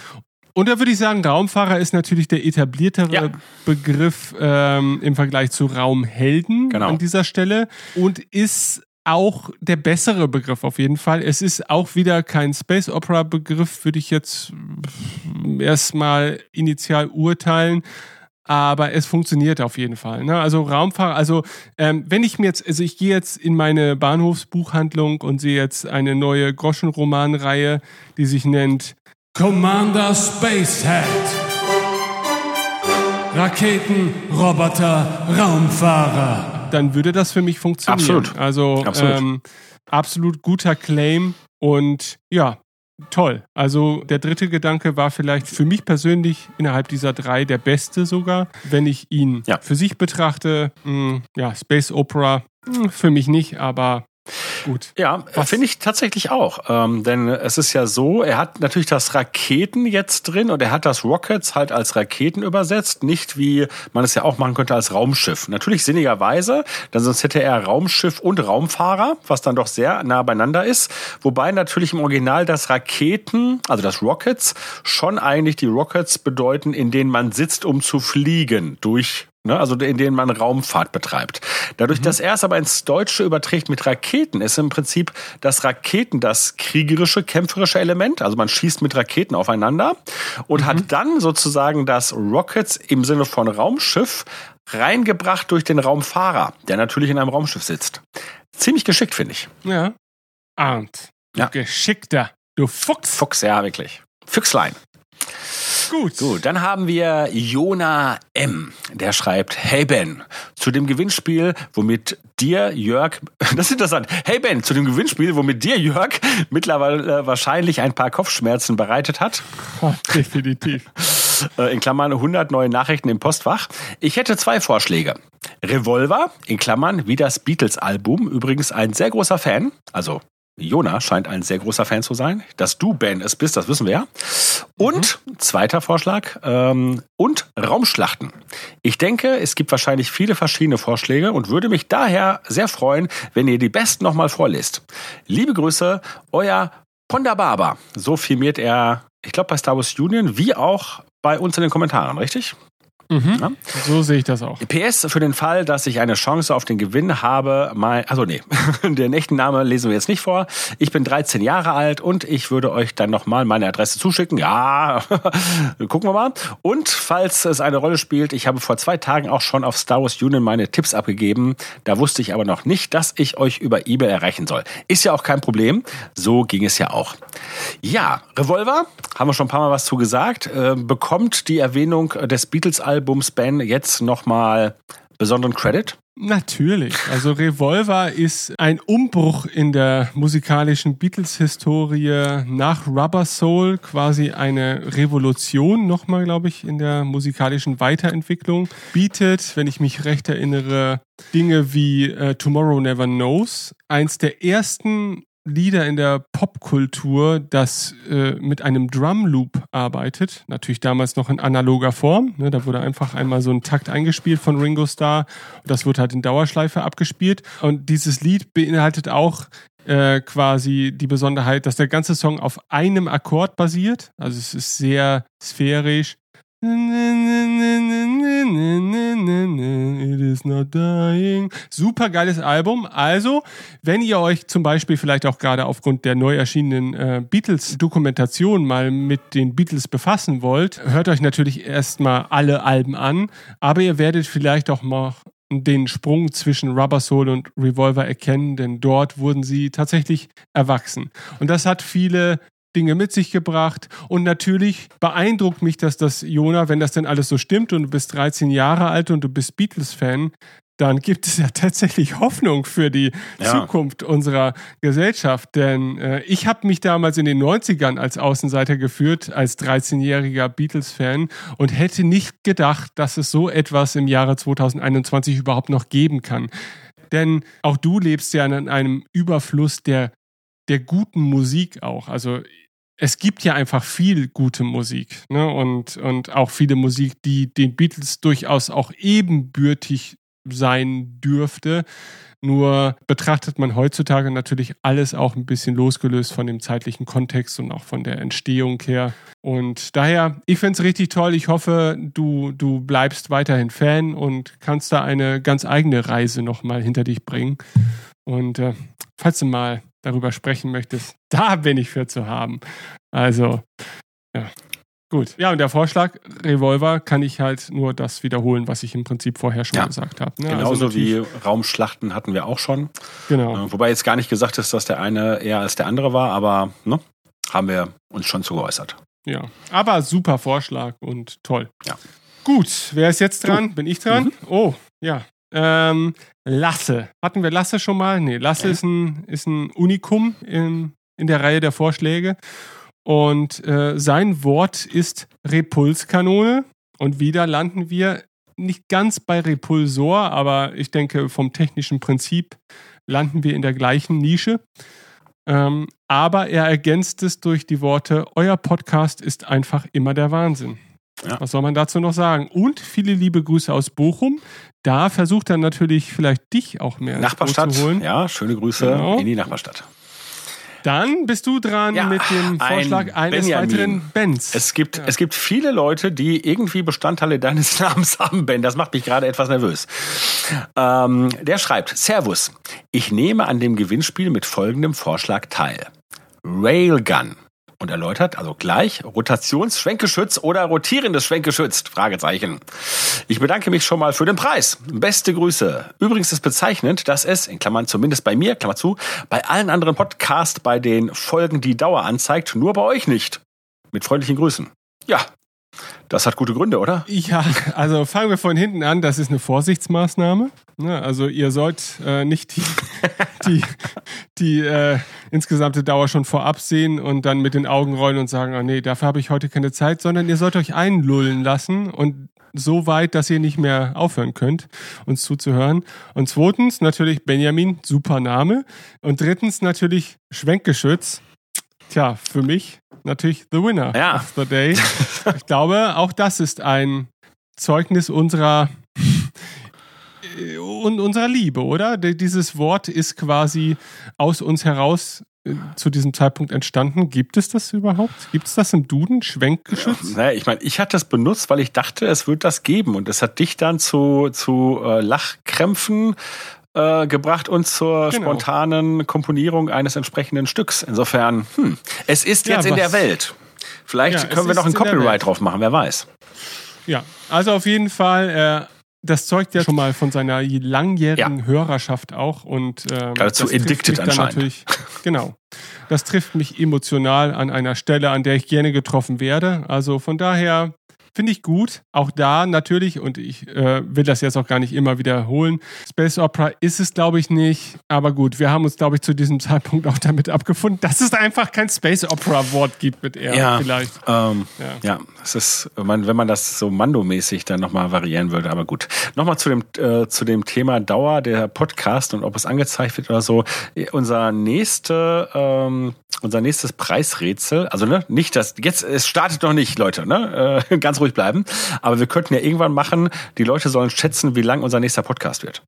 Und da würde ich sagen, Raumfahrer ist natürlich der etabliertere Ja. Begriff ähm, im Vergleich zu Raumhelden Genau. an dieser Stelle und ist auch der bessere Begriff auf jeden Fall. Es ist auch wieder kein Space Opera Begriff, würde ich jetzt erstmal initial urteilen. Aber es funktioniert auf jeden Fall. Ne? Also Raumfahrer, also ähm, wenn ich mir jetzt, also ich gehe jetzt in meine Bahnhofsbuchhandlung und sehe jetzt eine neue Groschenromanreihe, die sich nennt Commander Spacehead. Raketen, Roboter, Raumfahrer. Dann würde das für mich funktionieren. Absolut. Also Absolut. Ähm, absolut guter Claim und ja, toll. Also der dritte Gedanke war vielleicht für mich persönlich innerhalb dieser drei der beste sogar, wenn ich ihn Ja. für sich betrachte. Mh, ja, Space Opera mh, für mich nicht, aber gut. Ja, finde ich tatsächlich auch. Ähm, denn es ist ja so, er hat natürlich das Raketen jetzt drin und er hat das Rockets halt als Raketen übersetzt, nicht wie man es ja auch machen könnte als Raumschiff. Natürlich sinnigerweise, denn sonst hätte er Raumschiff und Raumfahrer, was dann doch sehr nah beieinander ist. Wobei natürlich im Original das Raketen, also das Rockets, schon eigentlich die Rockets bedeuten, in denen man sitzt, um zu fliegen durch ne, also in denen man Raumfahrt betreibt. Dadurch, mhm. dass er es aber ins Deutsche überträgt mit Raketen, ist im Prinzip das Raketen das kriegerische, kämpferische Element. Also man schießt mit Raketen aufeinander und mhm. hat dann sozusagen das Rockets im Sinne von Raumschiff reingebracht durch den Raumfahrer, der natürlich in einem Raumschiff sitzt. Ziemlich geschickt, finde ich. Ja. Arndt. Ja. Geschickter. Du Fuchs. Fuchs, ja, wirklich. Füchslein. Gut. Gut, dann haben wir Jona M. Der schreibt, hey Ben, zu dem Gewinnspiel, womit dir Jörg, das ist interessant, hey Ben, zu dem Gewinnspiel, womit dir Jörg mittlerweile wahrscheinlich ein paar Kopfschmerzen bereitet hat. Oh, definitiv. Äh, in Klammern 100 neue Nachrichten im Postfach. Ich hätte zwei Vorschläge. Revolver, in Klammern, wie das Beatles-Album, übrigens ein sehr großer Fan, also Jona scheint ein sehr großer Fan zu sein. Dass du, Ben, es bist, das wissen wir ja. Und mhm. zweiter Vorschlag, ähm, und Raumschlachten. Ich denke, es gibt wahrscheinlich viele verschiedene Vorschläge und würde mich daher sehr freuen, wenn ihr die besten nochmal vorlest. Liebe Grüße, euer Ponda. So firmiert er, ich glaube, bei Star Wars Union, wie auch bei uns in den Kommentaren, richtig? Mhm. Ja? So sehe ich das auch. PS für den Fall, dass ich eine Chance auf den Gewinn habe, mein, also nee, den echten Name lesen wir jetzt nicht vor. Ich bin 13 Jahre alt und ich würde euch dann nochmal meine Adresse zuschicken. Ja, gucken wir mal. Und falls es eine Rolle spielt, ich habe vor zwei Tagen auch schon auf Star Wars Union meine Tipps abgegeben. Da wusste ich aber noch nicht, dass ich euch über eBay erreichen soll. Ist ja auch kein Problem. So ging es ja auch. Ja, Revolver, haben wir schon ein paar Mal was zu gesagt, äh, bekommt die Erwähnung des Beatles-Albums Albums Ben jetzt nochmal besonderen Credit? Natürlich. Also Revolver ist ein Umbruch in der musikalischen Beatles-Historie nach Rubber Soul, quasi eine Revolution nochmal, glaube ich, in der musikalischen Weiterentwicklung. Bietet, wenn ich mich recht erinnere, Dinge wie äh, Tomorrow Never Knows, eins der ersten Lieder in der Popkultur, das äh, mit einem Drumloop arbeitet. Natürlich damals noch in analoger Form. Ne? Da wurde einfach einmal so ein Takt eingespielt von Ringo Starr. Das wird halt in Dauerschleife abgespielt. Und dieses Lied beinhaltet auch äh, quasi die Besonderheit, dass der ganze Song auf einem Akkord basiert. Also es ist sehr sphärisch. It is not dying. Super geiles Album. Also, wenn ihr euch zum Beispiel vielleicht auch gerade aufgrund der neu erschienenen äh, Beatles-Dokumentation mal mit den Beatles befassen wollt, hört euch natürlich erstmal alle Alben an. Aber ihr werdet vielleicht auch mal den Sprung zwischen Rubber Soul und Revolver erkennen, denn dort wurden sie tatsächlich erwachsen. Und das hat viele Dinge mit sich gebracht. Und natürlich beeindruckt mich, dass das, Jona, wenn das denn alles so stimmt und du bist 13 Jahre alt und du bist Beatles-Fan, dann gibt es ja tatsächlich Hoffnung für die ja. Zukunft unserer Gesellschaft. Denn äh, ich habe mich damals in den 90ern als Außenseiter geführt, als 13-jähriger Beatles-Fan und hätte nicht gedacht, dass es so etwas im Jahre 2021 überhaupt noch geben kann. Denn auch du lebst ja in einem Überfluss der, der guten Musik auch. Also es gibt ja einfach viel gute Musik ne? und, und auch viele Musik, die den Beatles durchaus auch ebenbürtig sein dürfte. Nur betrachtet man heutzutage natürlich alles auch ein bisschen losgelöst von dem zeitlichen Kontext und auch von der Entstehung her. Und daher, ich finde es richtig toll. Ich hoffe, du, du bleibst weiterhin Fan und kannst da eine ganz eigene Reise nochmal hinter dich bringen. Und äh, falls du mal darüber sprechen möchtest, da bin ich für zu haben. Also, ja. Gut. Ja, und der Vorschlag Revolver kann ich halt nur das wiederholen, was ich im Prinzip vorher schon ja. gesagt habe. Ne? Genauso also wie Raumschlachten hatten wir auch schon. Genau. Äh, wobei jetzt gar nicht gesagt ist, dass der eine eher als der andere war, aber ne, haben wir uns schon zu geäußert. Ja, aber super Vorschlag und toll. Ja. Gut, wer ist jetzt dran? Bin ich dran? Mhm. Oh, ja. Ähm, Lasse. Hatten wir Lasse schon mal? Nee, Lasse ist, ein, ist ein Unikum in, in der Reihe der Vorschläge. Und äh, sein Wort ist Repulskanone. Und wieder landen wir nicht ganz bei Repulsor, aber ich denke, vom technischen Prinzip landen wir in der gleichen Nische. Ähm, aber er ergänzt es durch die Worte, euer Podcast ist einfach immer der Wahnsinn. Ja. Was soll man dazu noch sagen? Und viele liebe Grüße aus Bochum. Da versucht er natürlich vielleicht dich auch mehr Nachbarstadt. zu holen. Ja, schöne Grüße Genau. in die Nachbarstadt. Dann bist du dran Ja, mit dem ein Vorschlag eines Benjamin. weiteren Bands. Es gibt, es gibt viele Leute, die irgendwie Bestandteile deines Namens haben, Ben. Das macht mich gerade etwas nervös. Ähm, der schreibt, Servus, ich nehme an dem Gewinnspiel mit folgendem Vorschlag teil. Railgun. Und erläutert, also gleich, Rotationsschwenkgeschütz oder rotierendes Schwenkgeschütz? Fragezeichen. Ich bedanke mich schon mal für den Preis. Beste Grüße. Übrigens ist bezeichnend, dass es, in Klammern zumindest bei mir, Klammer zu, bei allen anderen Podcasts bei den Folgen die Dauer anzeigt, nur bei euch nicht. Mit freundlichen Grüßen. Ja, das hat gute Gründe, oder? Ja, also fangen wir von hinten an. Das ist eine Vorsichtsmaßnahme. Ne, Also ihr sollt äh, nicht die, die, die äh, insgesamte Dauer schon vorab sehen und dann mit den Augen rollen und sagen, oh nee, dafür habe ich heute keine Zeit, sondern ihr sollt euch einlullen lassen und so weit, dass ihr nicht mehr aufhören könnt, uns zuzuhören. Und zweitens natürlich Benjamin, super Name. Und drittens natürlich Schwenkgeschütz. Tja, für mich natürlich the winner Ja. of the day. Ich glaube, auch das ist ein Zeugnis unserer und unserer Liebe, oder? Dieses Wort ist quasi aus uns heraus äh, zu diesem Zeitpunkt entstanden. Gibt es das überhaupt? Gibt es das im Duden? Schwenkgeschütz? Naja, ich meine, ich hatte das benutzt, weil ich dachte, es wird das geben. Und es hat dich dann zu, zu äh, Lachkrämpfen äh, gebracht und zur Genau. spontanen Komponierung eines entsprechenden Stücks. Insofern, hm, es ist Ja, jetzt in der Welt. Vielleicht Ja, können wir noch ein. Copyright drauf machen, wer weiß. Ja, also auf jeden Fall, äh, das zeugt ja schon mal von seiner langjährigen Hörerschaft auch und ähm, Geradezu trifft addicted anscheinend. natürlich. Genau. Das trifft mich emotional an einer Stelle, an der ich gerne getroffen werde. Also von daher finde ich gut. Auch da natürlich, und ich äh, will das jetzt auch gar nicht immer wiederholen. Space Opera ist es, glaube ich, nicht. Aber gut, wir haben uns, glaube ich, zu diesem Zeitpunkt auch damit abgefunden, dass es einfach kein Space Opera-Wort gibt mit R vielleicht. Ähm, Ja. ja. es ist, man, wenn man das so Mando-mäßig dann nochmal variieren würde, aber gut. Nochmal zu dem, äh, zu dem Thema Dauer der Podcast und ob es angezeigt wird oder so. Unser nächste, ähm, unser nächstes Preisrätsel, also ne, nicht das, jetzt, es startet noch nicht, Leute, ne, äh, ganz ruhig bleiben. Aber wir könnten ja irgendwann machen, die Leute sollen schätzen, wie lang unser nächster Podcast wird.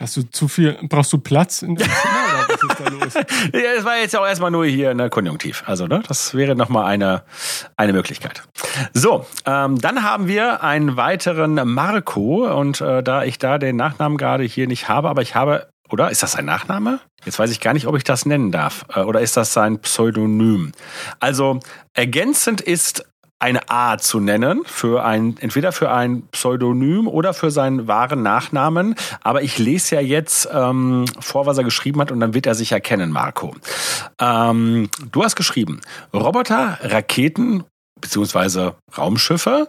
Hast du zu viel, brauchst du Platz in deinem Zimmer oder was ist da los? Ja, das war jetzt auch erstmal nur hier der Konjunktiv. Also, ne, das wäre nochmal eine, eine Möglichkeit. So, ähm, dann haben wir einen weiteren Marco und äh, da ich da den Nachnamen gerade hier nicht habe, aber ich habe, oder ist das sein Nachname? Jetzt weiß ich gar nicht, ob ich das nennen darf. Äh, oder ist das sein Pseudonym? Also, ergänzend ist eine A zu nennen für ein entweder für ein Pseudonym oder für seinen wahren Nachnamen. Aber ich lese ja jetzt ähm, vor, was er geschrieben hat, und dann wird er sich erkennen, Marco. Ähm, du hast geschrieben Roboter, Raketen beziehungsweise Raumschiffe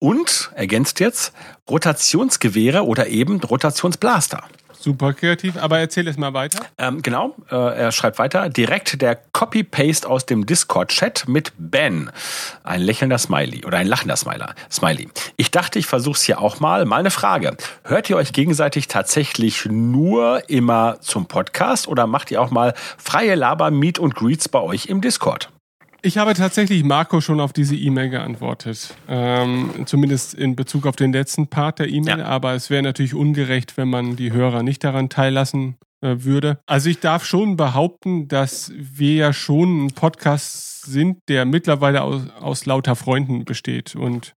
und ergänzt jetzt Rotationsgewehre oder eben Rotationsblaster. Super kreativ, aber erzähl es mal weiter. Ähm, genau, äh, er schreibt weiter, direkt der Copy-Paste aus dem Discord-Chat mit Ben. Ein lächelnder Smiley oder ein lachender Smiler, Smiley. Ich dachte, ich versuch's hier auch mal. Mal eine Frage. Hört ihr euch gegenseitig tatsächlich nur immer zum Podcast oder macht ihr auch mal freie Laber, Meet und Greets bei euch im Discord? Ich habe tatsächlich Marco schon auf diese E-Mail geantwortet. Ähm, zumindest in Bezug auf den letzten Part der E-Mail. Ja. Aber es wäre natürlich ungerecht, wenn man die Hörer nicht daran teillassen äh, würde. Also ich darf schon behaupten, dass wir ja schon ein Podcast sind, der mittlerweile aus, aus lauter Freunden besteht. Und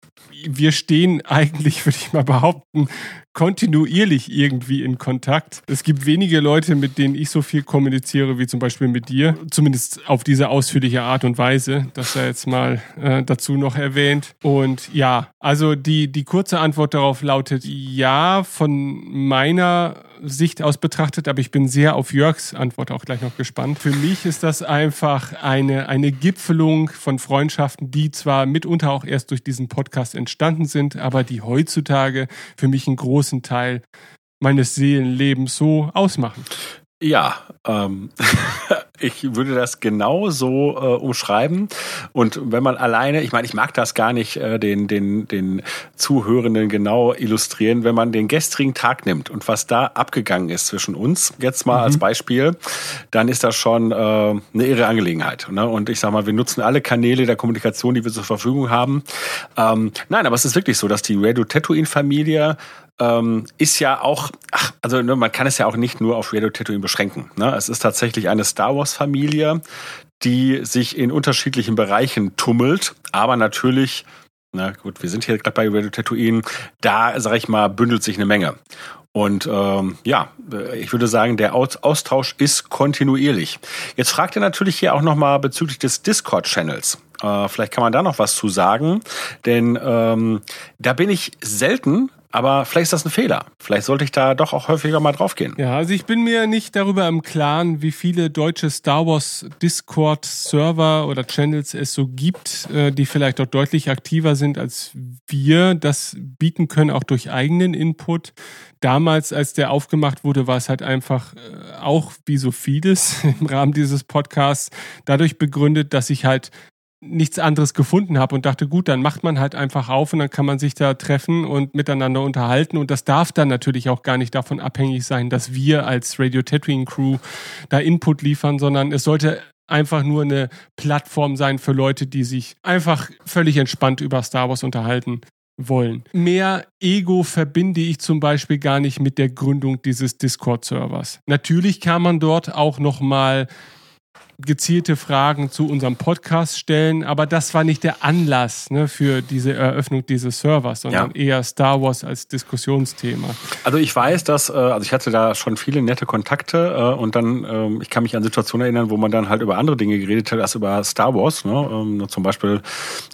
wir stehen eigentlich, würde ich mal behaupten, kontinuierlich irgendwie in Kontakt. Es gibt wenige Leute, mit denen ich so viel kommuniziere, wie zum Beispiel mit dir. Zumindest auf diese ausführliche Art und Weise. Das sei jetzt mal äh, dazu noch erwähnt. Und ja, also die, die kurze Antwort darauf lautet ja, von meiner Sicht aus betrachtet, aber ich bin sehr auf Jörgs Antwort auch gleich noch gespannt. Für mich ist das einfach eine, eine Gipfelung von Freundschaften, die zwar mitunter auch erst durch diesen Podcast entstanden sind, aber die heutzutage für mich einen großen Teil meines Seelenlebens so ausmachen. Ja, ähm, ich würde das genau so äh, umschreiben. Und wenn man alleine, ich meine, ich mag das gar nicht äh, den, den, den Zuhörenden genau illustrieren, wenn man den gestrigen Tag nimmt und was da abgegangen ist zwischen uns, jetzt mal mhm. als Beispiel, dann ist das schon äh, eine irre Angelegenheit. Ne? Und ich sag mal, wir nutzen alle Kanäle der Kommunikation, die wir zur Verfügung haben. Ähm, nein, aber es ist wirklich so, dass die Radio Tatooine-Familie ähm, ist ja auch, ach, also ne, man kann es ja auch nicht nur auf Radio Tatooine beschränken. Ne? Es ist tatsächlich eine Star Wars-Familie, die sich in unterschiedlichen Bereichen tummelt, aber natürlich, na gut, wir sind hier gerade bei Radio Tatooine, da, sag ich mal, bündelt sich eine Menge. Und ähm, ja, ich würde sagen, der Austausch ist kontinuierlich. Jetzt fragt ihr natürlich hier auch nochmal bezüglich des Discord-Channels. Äh, vielleicht kann man da noch was zu sagen, denn ähm, da bin ich selten aber vielleicht ist das ein Fehler. Vielleicht sollte ich da doch auch häufiger mal draufgehen. Ja, also ich bin mir nicht darüber im Klaren, wie viele deutsche Star Wars Discord Server oder Channels es so gibt, äh, die vielleicht auch deutlich aktiver sind als wir das bieten können, auch durch eigenen Input. Damals, als der aufgemacht wurde, war es halt einfach äh, auch wie so vieles im Rahmen dieses Podcasts dadurch begründet, dass ich halt nichts anderes gefunden habe und dachte, gut, dann macht man halt einfach auf und dann kann man sich da treffen und miteinander unterhalten. Und das darf dann natürlich auch gar nicht davon abhängig sein, dass wir als Radio Tatooine Crew da Input liefern, sondern es sollte einfach nur eine Plattform sein für Leute, die sich einfach völlig entspannt über Star Wars unterhalten wollen. Mehr Ego verbinde ich zum Beispiel gar nicht mit der Gründung dieses Discord-Servers. Natürlich kann man dort auch nochmal gezielte Fragen zu unserem Podcast stellen, aber das war nicht der Anlass ne, für diese Eröffnung dieses Servers, sondern ja. eher Star Wars als Diskussionsthema. Also ich weiß, dass, äh, also ich hatte da schon viele nette Kontakte äh, und dann, ähm, ich kann mich an Situationen erinnern, wo man dann halt über andere Dinge geredet hat als über Star Wars. Ne? Ähm, zum Beispiel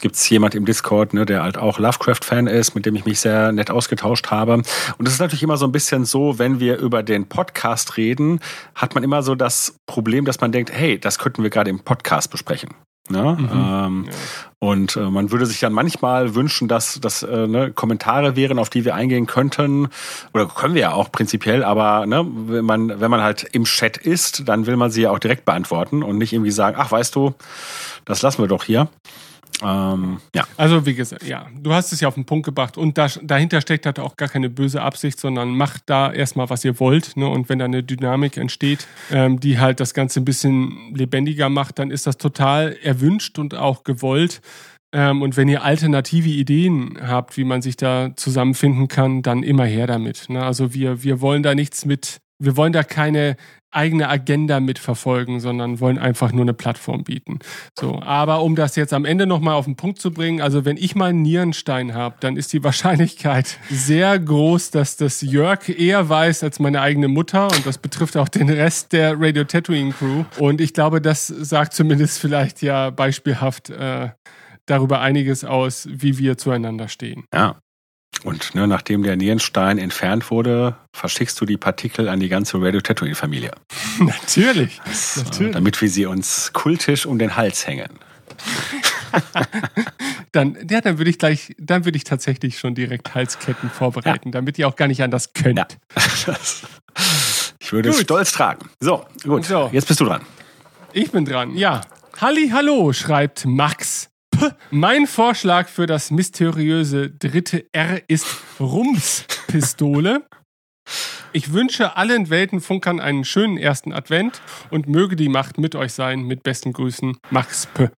gibt's jemand im Discord, ne, der halt auch Lovecraft-Fan ist, mit dem ich mich sehr nett ausgetauscht habe. Und es ist natürlich immer so ein bisschen so, wenn wir über den Podcast reden, hat man immer so das Problem, dass man denkt, hey, das könnten wir gerade im Podcast besprechen. Ne? Mhm. Ähm, ja. Und äh, man würde sich dann manchmal wünschen, dass das äh, ne, Kommentare wären, auf die wir eingehen könnten. Oder können wir ja auch prinzipiell, aber ne, wenn man, wenn man halt im Chat ist, dann will man sie ja auch direkt beantworten und nicht irgendwie sagen, ach weißt du, das lassen wir doch hier. Ähm, ja. Also wie gesagt, ja, du hast es ja auf den Punkt gebracht und da, dahinter steckt halt auch gar keine böse Absicht, sondern macht da erstmal, was ihr wollt. Ne? Und wenn da eine Dynamik entsteht, ähm, die halt das Ganze ein bisschen lebendiger macht, dann ist das total erwünscht und auch gewollt. Ähm, und wenn ihr alternative Ideen habt, wie man sich da zusammenfinden kann, dann immer her damit. Ne? Also wir, wir wollen da nichts mit, wir wollen da keine eigene Agenda mitverfolgen, sondern wollen einfach nur eine Plattform bieten. So, aber um das jetzt am Ende nochmal auf den Punkt zu bringen, also wenn ich mal einen Nierenstein habe, dann ist die Wahrscheinlichkeit sehr groß, dass das Jörg eher weiß als meine eigene Mutter und das betrifft auch den Rest der Radio Tattooing Crew. Und ich glaube, das sagt zumindest vielleicht ja beispielhaft äh, darüber einiges aus, wie wir zueinander stehen. Ja, und ne, nachdem der Nierenstein entfernt wurde, verschickst du die Partikel an die ganze Radio Tattooing Familie. natürlich, das, natürlich. Damit wir sie uns kultisch um den Hals hängen. dann, ja, dann würde ich gleich, dann würde ich tatsächlich schon direkt Halsketten vorbereiten, ja. damit ihr auch gar nicht anders könnt. Ja. ich würde gut. es stolz tragen. So, gut. So. Jetzt bist du dran. Ich bin dran, ja. Halli, hallo, schreibt Max. Mein Vorschlag für das mysteriöse dritte R ist Rumspistole. Ich wünsche allen Weltenfunkern einen schönen ersten Advent und möge die Macht mit euch sein. Mit besten Grüßen, Max P.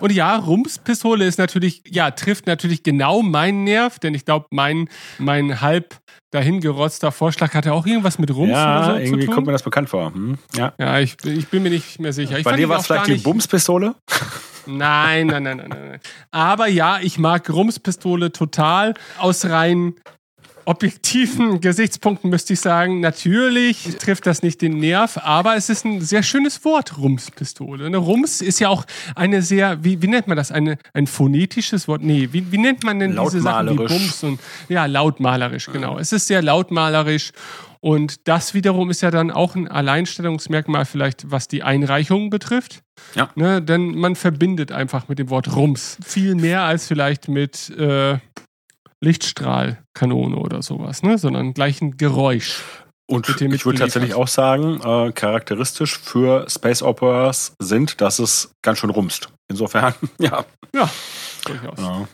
Und ja, Rumspistole ist natürlich, ja, trifft natürlich genau meinen Nerv, denn ich glaube, mein, mein halb dahingerotzter Vorschlag hatte auch irgendwas mit Rums ja, oder so irgendwie kommt mir das bekannt vor. Hm? Ja. ja, ich, ich bin mir nicht mehr sicher. Ich Bei dir war es vielleicht die Bumspistole? Nein, nein, nein, nein, nein. Aber ja, ich mag Rumspistole total aus rein objektiven Gesichtspunkten müsste ich sagen, natürlich trifft das nicht den Nerv, aber es ist ein sehr schönes Wort, Rumspistole. Eine Rums ist ja auch eine sehr, wie, wie nennt man das? Eine, ein phonetisches Wort? Nee, wie, wie nennt man denn diese Sachen wie Bums und ja, lautmalerisch, genau. Es ist sehr lautmalerisch und das wiederum ist ja dann auch ein Alleinstellungsmerkmal vielleicht, was die Einreichungen betrifft. Ja. Ne, denn man verbindet einfach mit dem Wort Rums viel mehr als vielleicht mit äh, Lichtstrahlkanone oder sowas, ne? sondern gleich ein Geräusch. Und ich würde tatsächlich auch sagen, äh, charakteristisch für Space Operas sind, dass es ganz schön rumst. Insofern, ja. Ja, durchaus. ja.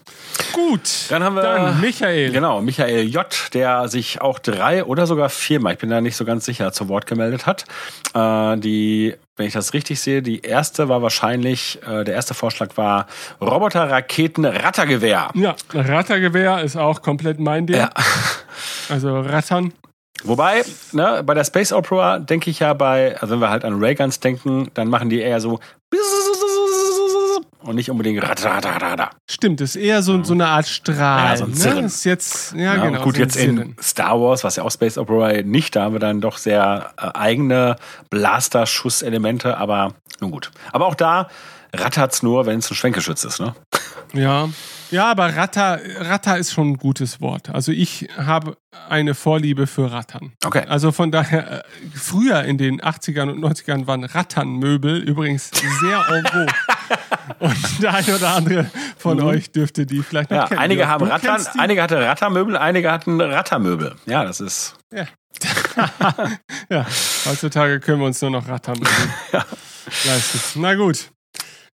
Gut. Dann haben wir Dann Michael. Genau, Michael J., der sich auch drei oder sogar viermal, ich bin da nicht so ganz sicher, zu Wort gemeldet hat. Äh, die, wenn ich das richtig sehe, die erste war wahrscheinlich, äh, der erste Vorschlag war Roboter, Raketen, Rattergewehr. Ja, Rattergewehr ist auch komplett mein Ding. Ja. Also Rattern. Wobei, ne, bei der Space Opera denke ich ja bei, also wenn wir halt an Rayguns denken, dann machen die eher so und nicht unbedingt Ratterratterratter. Stimmt, ist eher so, so eine Art Strahl. Ja, so ein Zirren. Ne? Ist jetzt, ja, Ja, genau. gut, so jetzt in Zirren. Star Wars, was ja auch Space Opera nicht, da haben wir dann doch sehr äh, eigene Blaster-Schusselemente, aber nun gut. Aber auch da rattert's nur, wenn es ein Schwenkgeschütz ist, ne? Ja. Ja, aber Ratter, Ratter ist schon ein gutes Wort. Also ich habe eine Vorliebe für Rattern. Okay. Also von daher, äh, früher in den 80ern und 90ern waren Ratternmöbel übrigens sehr en vogue. und der eine oder andere von euch dürfte die vielleicht noch Mhm. Ja, kennen. einige haben Rattern, einige hatte Rattermöbel, einige hatten Rattermöbel. Ja, das ist. Ja. ja, heutzutage können wir uns nur noch Rattern leisten. Na gut.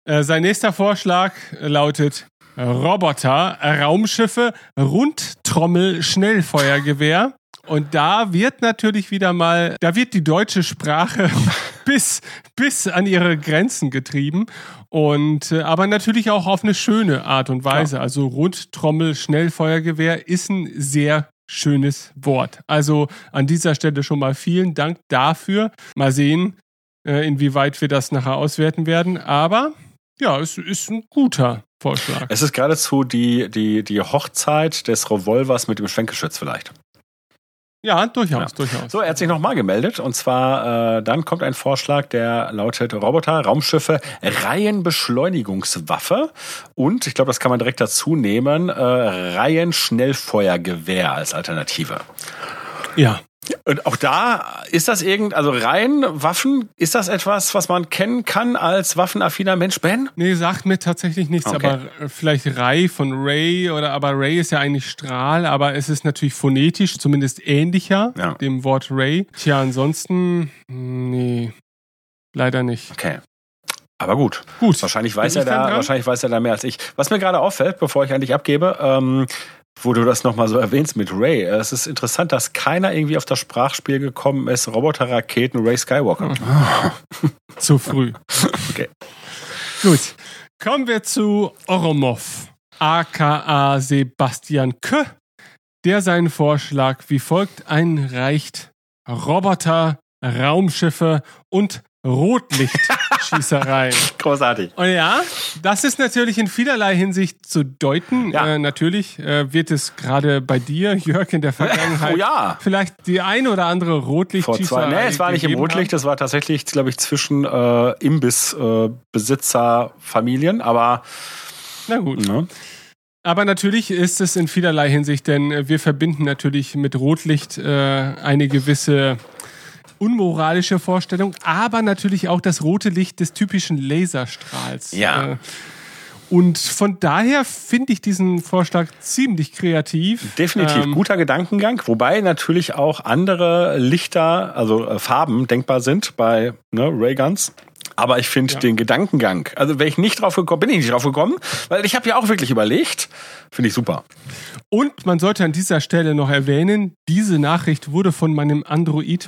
Äh, sein nächster Vorschlag lautet Roboter, Raumschiffe, Rundtrommel, Schnellfeuergewehr. Und da wird natürlich wieder mal, da wird die deutsche Sprache bis, bis an ihre Grenzen getrieben. Und, äh, aber natürlich auch auf eine schöne Art und Weise. Also Rundtrommel, Schnellfeuergewehr ist ein sehr schönes Wort. Also an dieser Stelle schon mal vielen Dank dafür. Mal sehen, äh, inwieweit wir das nachher auswerten werden. Aber ja, es ist ein guter Vorschlag. Es ist geradezu die, die, die Hochzeit des Revolvers mit dem Schwenkgeschütz vielleicht. Ja, durchaus, Ja. durchaus. So, er hat sich nochmal gemeldet. Und zwar, äh, dann kommt ein Vorschlag, der lautet Roboter, Raumschiffe, Reihenbeschleunigungswaffe. Und, ich glaube, das kann man direkt dazu nehmen, äh, Reihenschnellfeuergewehr als Alternative. Ja. Und auch da ist das irgend, also Reihenwaffen, ist das etwas, was man kennen kann als waffenaffiner Mensch, Ben? Nee, sagt mir tatsächlich nichts, Okay. aber äh, vielleicht Ray von Ray oder aber Ray ist ja eigentlich Strahl, aber es ist natürlich phonetisch zumindest ähnlicher Ja. dem Wort Ray. Tja, ansonsten, nee, leider nicht. Okay. Aber gut. Gut. Wahrscheinlich weiß er da, dran? wahrscheinlich weiß er da mehr als ich. Was mir gerade auffällt, bevor ich eigentlich abgebe, ähm, wo du das nochmal so erwähnst mit Ray, es ist interessant, dass keiner irgendwie auf das Sprachspiel gekommen ist, Roboter, Raketen, Ray Skywalker. Zu früh. Okay. Gut. Kommen wir zu Oromov, aka Sebastian Kö, der seinen Vorschlag wie folgt einreicht. Roboter, Raumschiffe und Rotlichtschießereien. Großartig. Und ja, das ist natürlich in vielerlei Hinsicht zu deuten. Ja. Äh, natürlich äh, wird es gerade bei dir, Jörg, in der Vergangenheit Oh ja. vielleicht die ein oder andere Rotlichtschießerei nee, es war nicht im Rotlicht, das war tatsächlich, glaube ich, zwischen äh, Imbiss-Besitzer-Familien, aber haben. Na gut. ne? Aber natürlich ist es in vielerlei Hinsicht, denn äh, wir verbinden natürlich mit Rotlicht äh, eine gewisse unmoralische Vorstellung, aber natürlich auch das rote Licht des typischen Laserstrahls. Ja. Äh, und von daher finde ich diesen Vorschlag ziemlich kreativ. Definitiv Ähm, guter Gedankengang, wobei natürlich auch andere Lichter, also äh, Farben denkbar sind bei ne, Rayguns. Aber ich finde Ja. den Gedankengang, also wäre ich nicht drauf gekommen, bin ich nicht drauf gekommen, weil ich habe ja auch wirklich überlegt, finde ich super. Und man sollte an dieser Stelle noch erwähnen, diese Nachricht wurde von meinem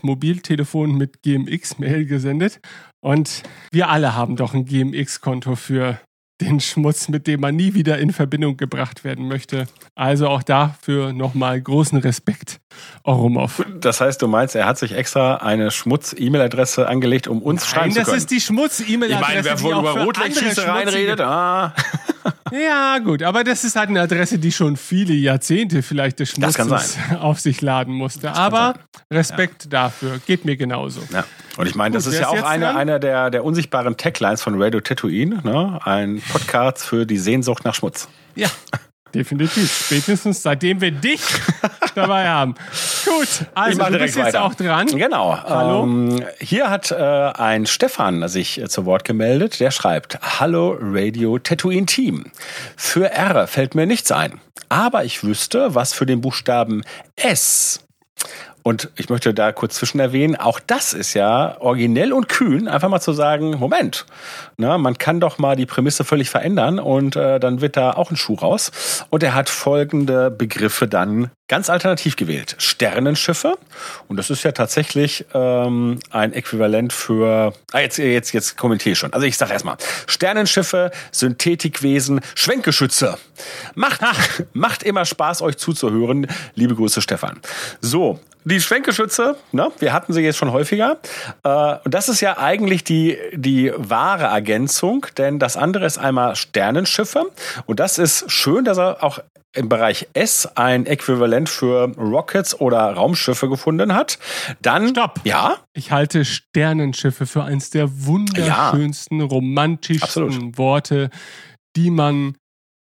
Android-Mobiltelefon mit GMX-Mail gesendet. Und wir alle haben doch ein GMX-Konto für den Schmutz, mit dem man nie wieder in Verbindung gebracht werden möchte. Also auch dafür nochmal großen Respekt, Oromov. Das heißt, du meinst, er hat sich extra eine Schmutz-E-Mail-Adresse angelegt, um uns schreiben Nein, zu das können. ist die Schmutz-E-Mail-Adresse. ich meine, wer wohl über Rotlichtschießereien redet, ah, Ja, gut, aber das ist halt eine Adresse, die schon viele Jahrzehnte vielleicht des Das Schmutzes auf sich laden musste. Aber Respekt dafür, geht mir genauso. Ja. Und ich meine, das Gut, ist ja ist auch jetzt eine, dran? eine der, der unsichtbaren Taglines von Radio Tatooine, ne? ein Podcast für die Sehnsucht nach Schmutz. Ja, definitiv. Spätestens seitdem wir dich dabei haben. Gut, also du bist jetzt weiter. auch dran. Genau. Hallo? Ähm, hier hat äh, ein Stefan sich äh, zu Wort gemeldet. Der schreibt: Hallo Radio Tatooine Team. Für R fällt mir nichts ein, aber ich wüsste, was für den Buchstaben S Und ich möchte da kurz zwischen erwähnen, auch das ist ja originell und kühn, einfach mal zu sagen, Moment, na, man kann doch mal die Prämisse völlig verändern und äh, dann wird da auch ein Schuh raus. Und er hat folgende Begriffe dann ganz alternativ gewählt. Sternenschiffe. Und das ist ja tatsächlich ähm, ein Äquivalent für. Ah, jetzt, jetzt, jetzt kommentiere ich schon. Also ich sage erstmal. Sternenschiffe, Synthetikwesen, Schwenkgeschütze. Macht, macht immer Spaß, euch zuzuhören. Liebe Grüße, Stefan. So, die Schwenkgeschütze, ne, wir hatten sie jetzt schon häufiger. Äh, und das ist ja eigentlich die, die wahre Ergänzung, denn das andere ist einmal Sternenschiffe. Und das ist schön, dass er auch im Bereich S ein Äquivalent für Rockets oder Raumschiffe gefunden hat. Dann. Stopp. Ja. Ich halte Sternenschiffe für eins der wunderschönsten, romantischsten Absolut. Worte, die man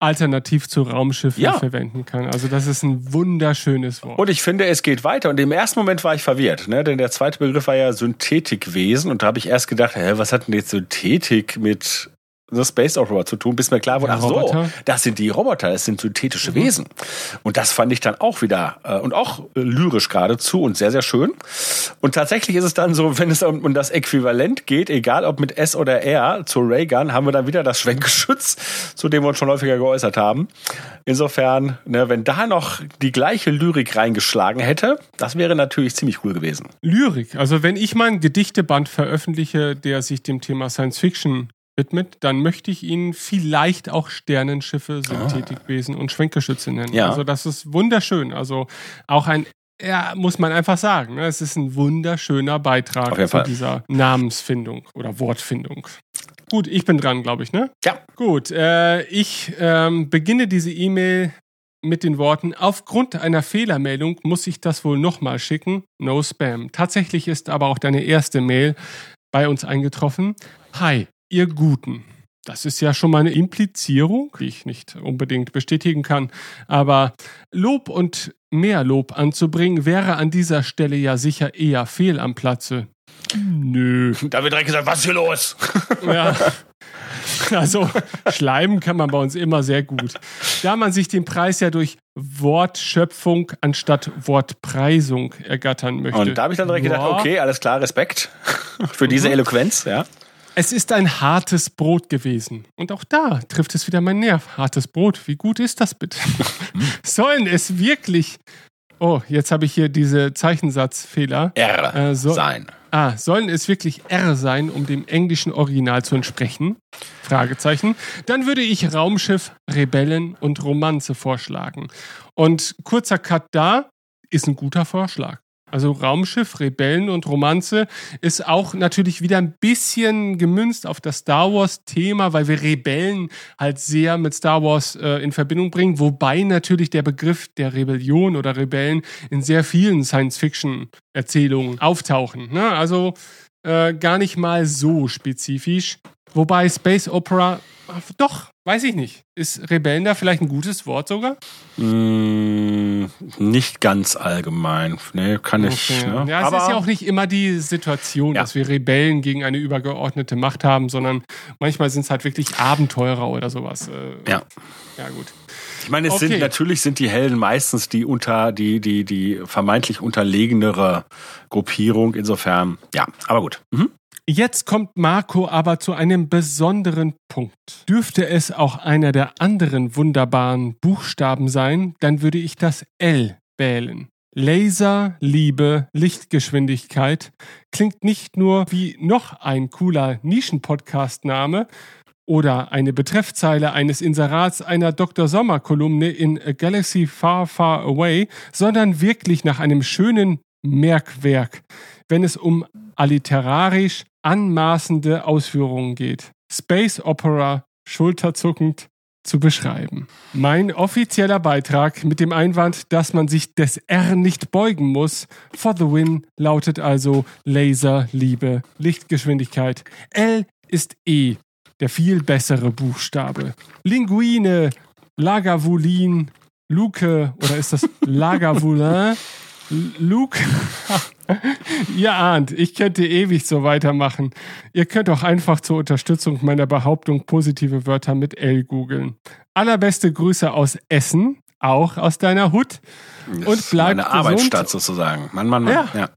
alternativ zu Raumschiffen Ja. verwenden kann. Also das ist ein wunderschönes Wort. Und ich finde, es geht weiter. Und im ersten Moment war ich verwirrt, ne? denn der zweite Begriff war ja Synthetikwesen. Und da habe ich erst gedacht, hä, was hat denn jetzt Synthetik mit The Space Opera zu tun, bis mir klar wurde, Ja, ach so, Roboter. Mhm. das sind die Roboter, das sind synthetische Wesen. Und das fand ich dann auch wieder, äh, und auch äh, lyrisch geradezu und sehr, sehr schön. Und tatsächlich ist es dann so, wenn es um, um das Äquivalent geht, egal ob mit S oder R, zu Raygun, haben wir dann wieder das Schwenkgeschütz, zu dem wir uns schon häufiger geäußert haben. Insofern, ne, wenn da noch die gleiche Lyrik reingeschlagen hätte, das wäre natürlich ziemlich cool gewesen. Lyrik. Also wenn ich meinen Gedichteband veröffentliche, der sich dem Thema Science Fiction widmet, dann möchte ich ihn vielleicht auch Sternenschiffe, Synthetikwesen und Schwenkgeschütze nennen. Ah. Ja. Also das ist wunderschön. Also auch ein ja, muss man einfach sagen. Ne? Es ist ein wunderschöner Beitrag zu Fall. dieser Namensfindung oder Wortfindung. Gut, ich bin dran, glaube ich, ne? Ja. Gut, äh, ich ähm, beginne diese E-Mail mit den Worten, aufgrund einer Fehlermeldung muss ich das wohl nochmal schicken. No Spam. Tatsächlich ist aber auch deine erste Mail bei uns eingetroffen. Hi, ihr Guten. Das ist ja schon mal eine Implizierung, die ich nicht unbedingt bestätigen kann. Aber Lob und mehr Lob anzubringen, wäre an dieser Stelle ja sicher eher fehl am Platze. Nö. Da wird direkt gesagt, was ist hier los? Ja. Also, schleimen kann man bei uns immer sehr gut. Da man sich den Preis ja durch Wortschöpfung anstatt Wortpreisung ergattern möchte. Und da habe ich dann direkt gedacht, Ja. okay, alles klar, Respekt für diese Mhm. Eloquenz, ja. Es ist ein hartes Brot gewesen. Und auch da trifft es wieder meinen Nerv. Hartes Brot, wie gut ist das bitte? Sollen es wirklich. Oh, jetzt habe ich hier diese Zeichensatzfehler. R Äh, so- sein. Ah, sollen es wirklich R sein, um dem englischen Original zu entsprechen? Fragezeichen. Dann würde ich Raumschiff, Rebellen und Romanze vorschlagen. Und kurzer Cut da ist ein guter Vorschlag. Also Raumschiff, Rebellen und Romanze ist auch natürlich wieder ein bisschen gemünzt auf das Star Wars-Thema, weil wir Rebellen halt sehr mit Star Wars äh, in Verbindung bringen, wobei natürlich der Begriff der Rebellion oder Rebellen in sehr vielen Science-Fiction-Erzählungen auftauchen. Ne? Also äh, gar nicht mal so spezifisch. Wobei Space Opera, äh, doch, weiß ich nicht. Ist Rebellen da vielleicht ein gutes Wort sogar? Mm, nicht ganz allgemein. Nee, kann ich. Okay. Ne? Ja, es Aber ist ja auch nicht immer die Situation, Ja. dass wir Rebellen gegen eine übergeordnete Macht haben, sondern manchmal sind es halt wirklich Abenteurer oder sowas. Äh, ja. Ja, gut. Ich meine, es Okay. sind natürlich sind die Helden meistens die unter die die die vermeintlich unterlegenere Gruppierung. Insofern, ja. Aber gut. Mhm. Jetzt kommt Marco aber zu einem besonderen Punkt. Dürfte es auch einer der anderen wunderbaren Buchstaben sein, dann würde ich das L wählen. Laser, Liebe, Lichtgeschwindigkeit klingt nicht nur wie noch ein cooler Nischen-Podcast-Name oder eine Betreffzeile eines Inserats einer Dr. Sommer-Kolumne in A Galaxy Far, Far Away, sondern wirklich nach einem schönen Merkwerk, wenn es um alliterarisch anmaßende Ausführungen geht. Space Opera schulterzuckend zu beschreiben. Mein offizieller Beitrag mit dem Einwand, dass man sich des R nicht beugen muss, for the win lautet also Laser, Liebe, Lichtgeschwindigkeit. L ist E, der viel bessere Buchstabe. Linguine, Lagavulin, Luke, oder ist das Lagavulin? Luke? Ihr ahnt, ich könnte ewig so weitermachen. Ihr könnt auch einfach zur Unterstützung meiner Behauptung positive Wörter mit L googeln. Allerbeste Grüße aus Essen. auch aus deiner Hut und bleibt Meine gesund Arbeitsstadt sozusagen. Mann, Mann, Mann. Ja. Ja.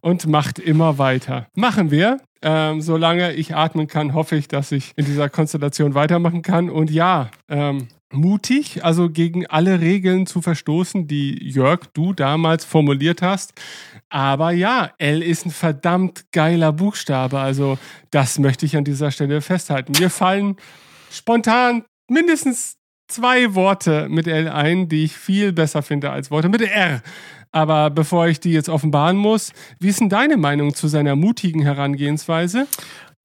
und macht immer weiter. Machen wir. Ähm, solange ich atmen kann, hoffe ich, dass ich in dieser Konstellation weitermachen kann. Und ja, ähm, mutig, also gegen alle Regeln zu verstoßen, die Jörg, du damals formuliert hast. Aber ja, L ist ein verdammt geiler Buchstabe. Also das möchte ich an dieser Stelle festhalten. Mir fallen spontan mindestens zwei Worte mit L ein, die ich viel besser finde als Worte mit R. Aber bevor ich die jetzt offenbaren muss, wie ist denn deine Meinung zu seiner mutigen Herangehensweise?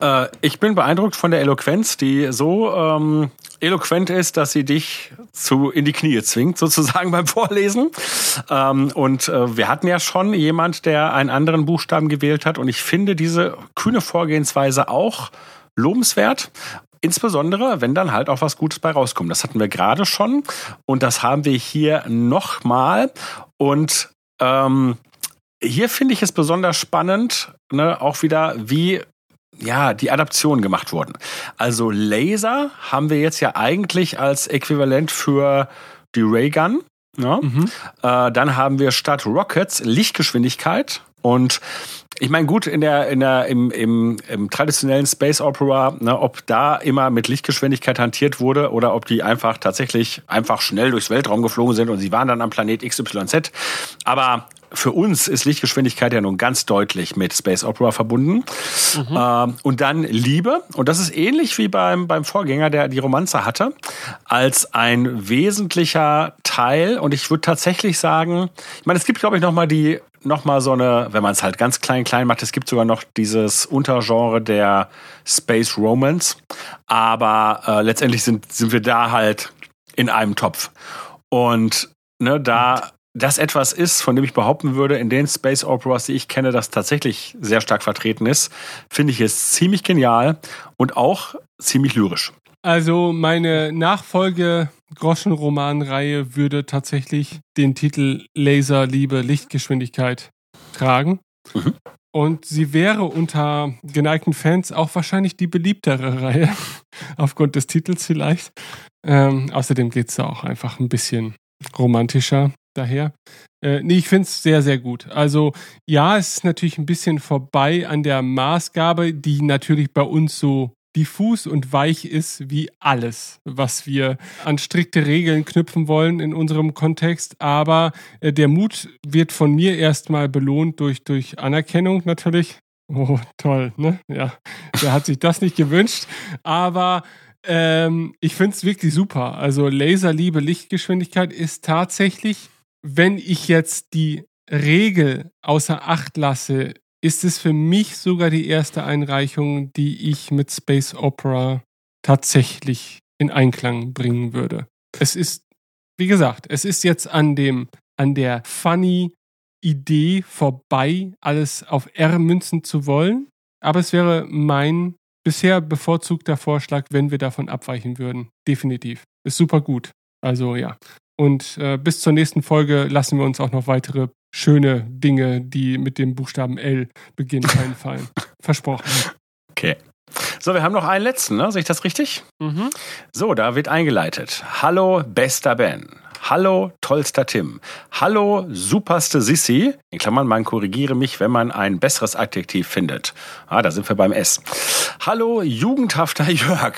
Äh, ich bin beeindruckt von der Eloquenz, die so ähm, eloquent ist, dass sie dich zu in die Knie zwingt, sozusagen beim Vorlesen. Ähm, und äh, wir hatten ja schon jemand, der einen anderen Buchstaben gewählt hat. Und ich finde diese kühne Vorgehensweise auch lobenswert. Insbesondere, wenn dann halt auch was Gutes bei rauskommt. Das hatten wir gerade schon und das haben wir hier nochmal. Und ähm, hier finde ich es besonders spannend, ne, auch wieder, wie ja, die Adaptionen gemacht wurden. Also Laser haben wir jetzt ja eigentlich als Äquivalent für die Raygun. Ja? Äh, dann haben wir statt Rockets Lichtgeschwindigkeit und ich meine, gut, in der, in der, im, im, im traditionellen Space Opera, ne, ob da immer mit Lichtgeschwindigkeit hantiert wurde oder ob die einfach tatsächlich einfach schnell durchs Weltraum geflogen sind und sie waren dann am Planet XYZ. Aber für uns ist Lichtgeschwindigkeit ja nun ganz deutlich mit Space Opera verbunden. Ähm, und dann Liebe, und das ist ähnlich wie beim, beim Vorgänger, der die Romanze hatte, als ein wesentlicher Teil. Und ich würde tatsächlich sagen, ich meine, es gibt, glaube ich, noch mal die noch mal so eine, wenn man es halt ganz klein klein macht, es gibt sogar noch dieses Untergenre der Space Romance, aber äh, letztendlich sind sind wir da halt in einem Topf. Und ne, da das etwas ist, von dem ich behaupten würde, in den Space Operas, die ich kenne, das tatsächlich sehr stark vertreten ist, finde ich es ziemlich genial und auch ziemlich lyrisch. Also meine Nachfolge Groschenromanreihe würde tatsächlich den Titel Laser, Liebe, Lichtgeschwindigkeit tragen. Mhm. Und sie wäre unter geneigten Fans auch wahrscheinlich die beliebtere Reihe. Aufgrund des Titels vielleicht. Ähm, außerdem geht's da auch einfach ein bisschen romantischer daher. Äh, nee, ich find's sehr, sehr gut. Also ja, es ist natürlich ein bisschen vorbei an der Maßgabe, die natürlich bei uns so diffus und weich ist wie alles, was wir an strikte Regeln knüpfen wollen in unserem Kontext. Aber äh, der Mut wird von mir erstmal belohnt durch, durch Anerkennung natürlich. Oh, toll, ne? Ja, wer hat sich das nicht gewünscht? Aber ähm, ich find's wirklich super. Also Laserliebe Lichtgeschwindigkeit ist tatsächlich, wenn ich jetzt die Regel außer Acht lasse, ist es für mich sogar die erste Einreichung, die ich mit Space Opera tatsächlich in Einklang bringen würde. Es ist, wie gesagt, es ist jetzt an dem, an der funny Idee vorbei, alles auf R münzen zu wollen. Aber es wäre mein bisher bevorzugter Vorschlag, wenn wir davon abweichen würden. Definitiv. Ist super gut. Also ja. Und äh, bis zur nächsten Folge lassen wir uns auch noch weitere schöne Dinge, die mit dem Buchstaben L beginnen, einfallen. Versprochen. Okay. So, wir haben noch einen letzten, ne? Sehe ich das richtig? Mhm. So, da wird eingeleitet. Hallo, bester Ben. Hallo, tollster Tim. Hallo, superste Sissi. In Klammern, man korrigiere mich, wenn man ein besseres Adjektiv findet. Ah, da sind wir beim S. Hallo, jugendhafter Jörg.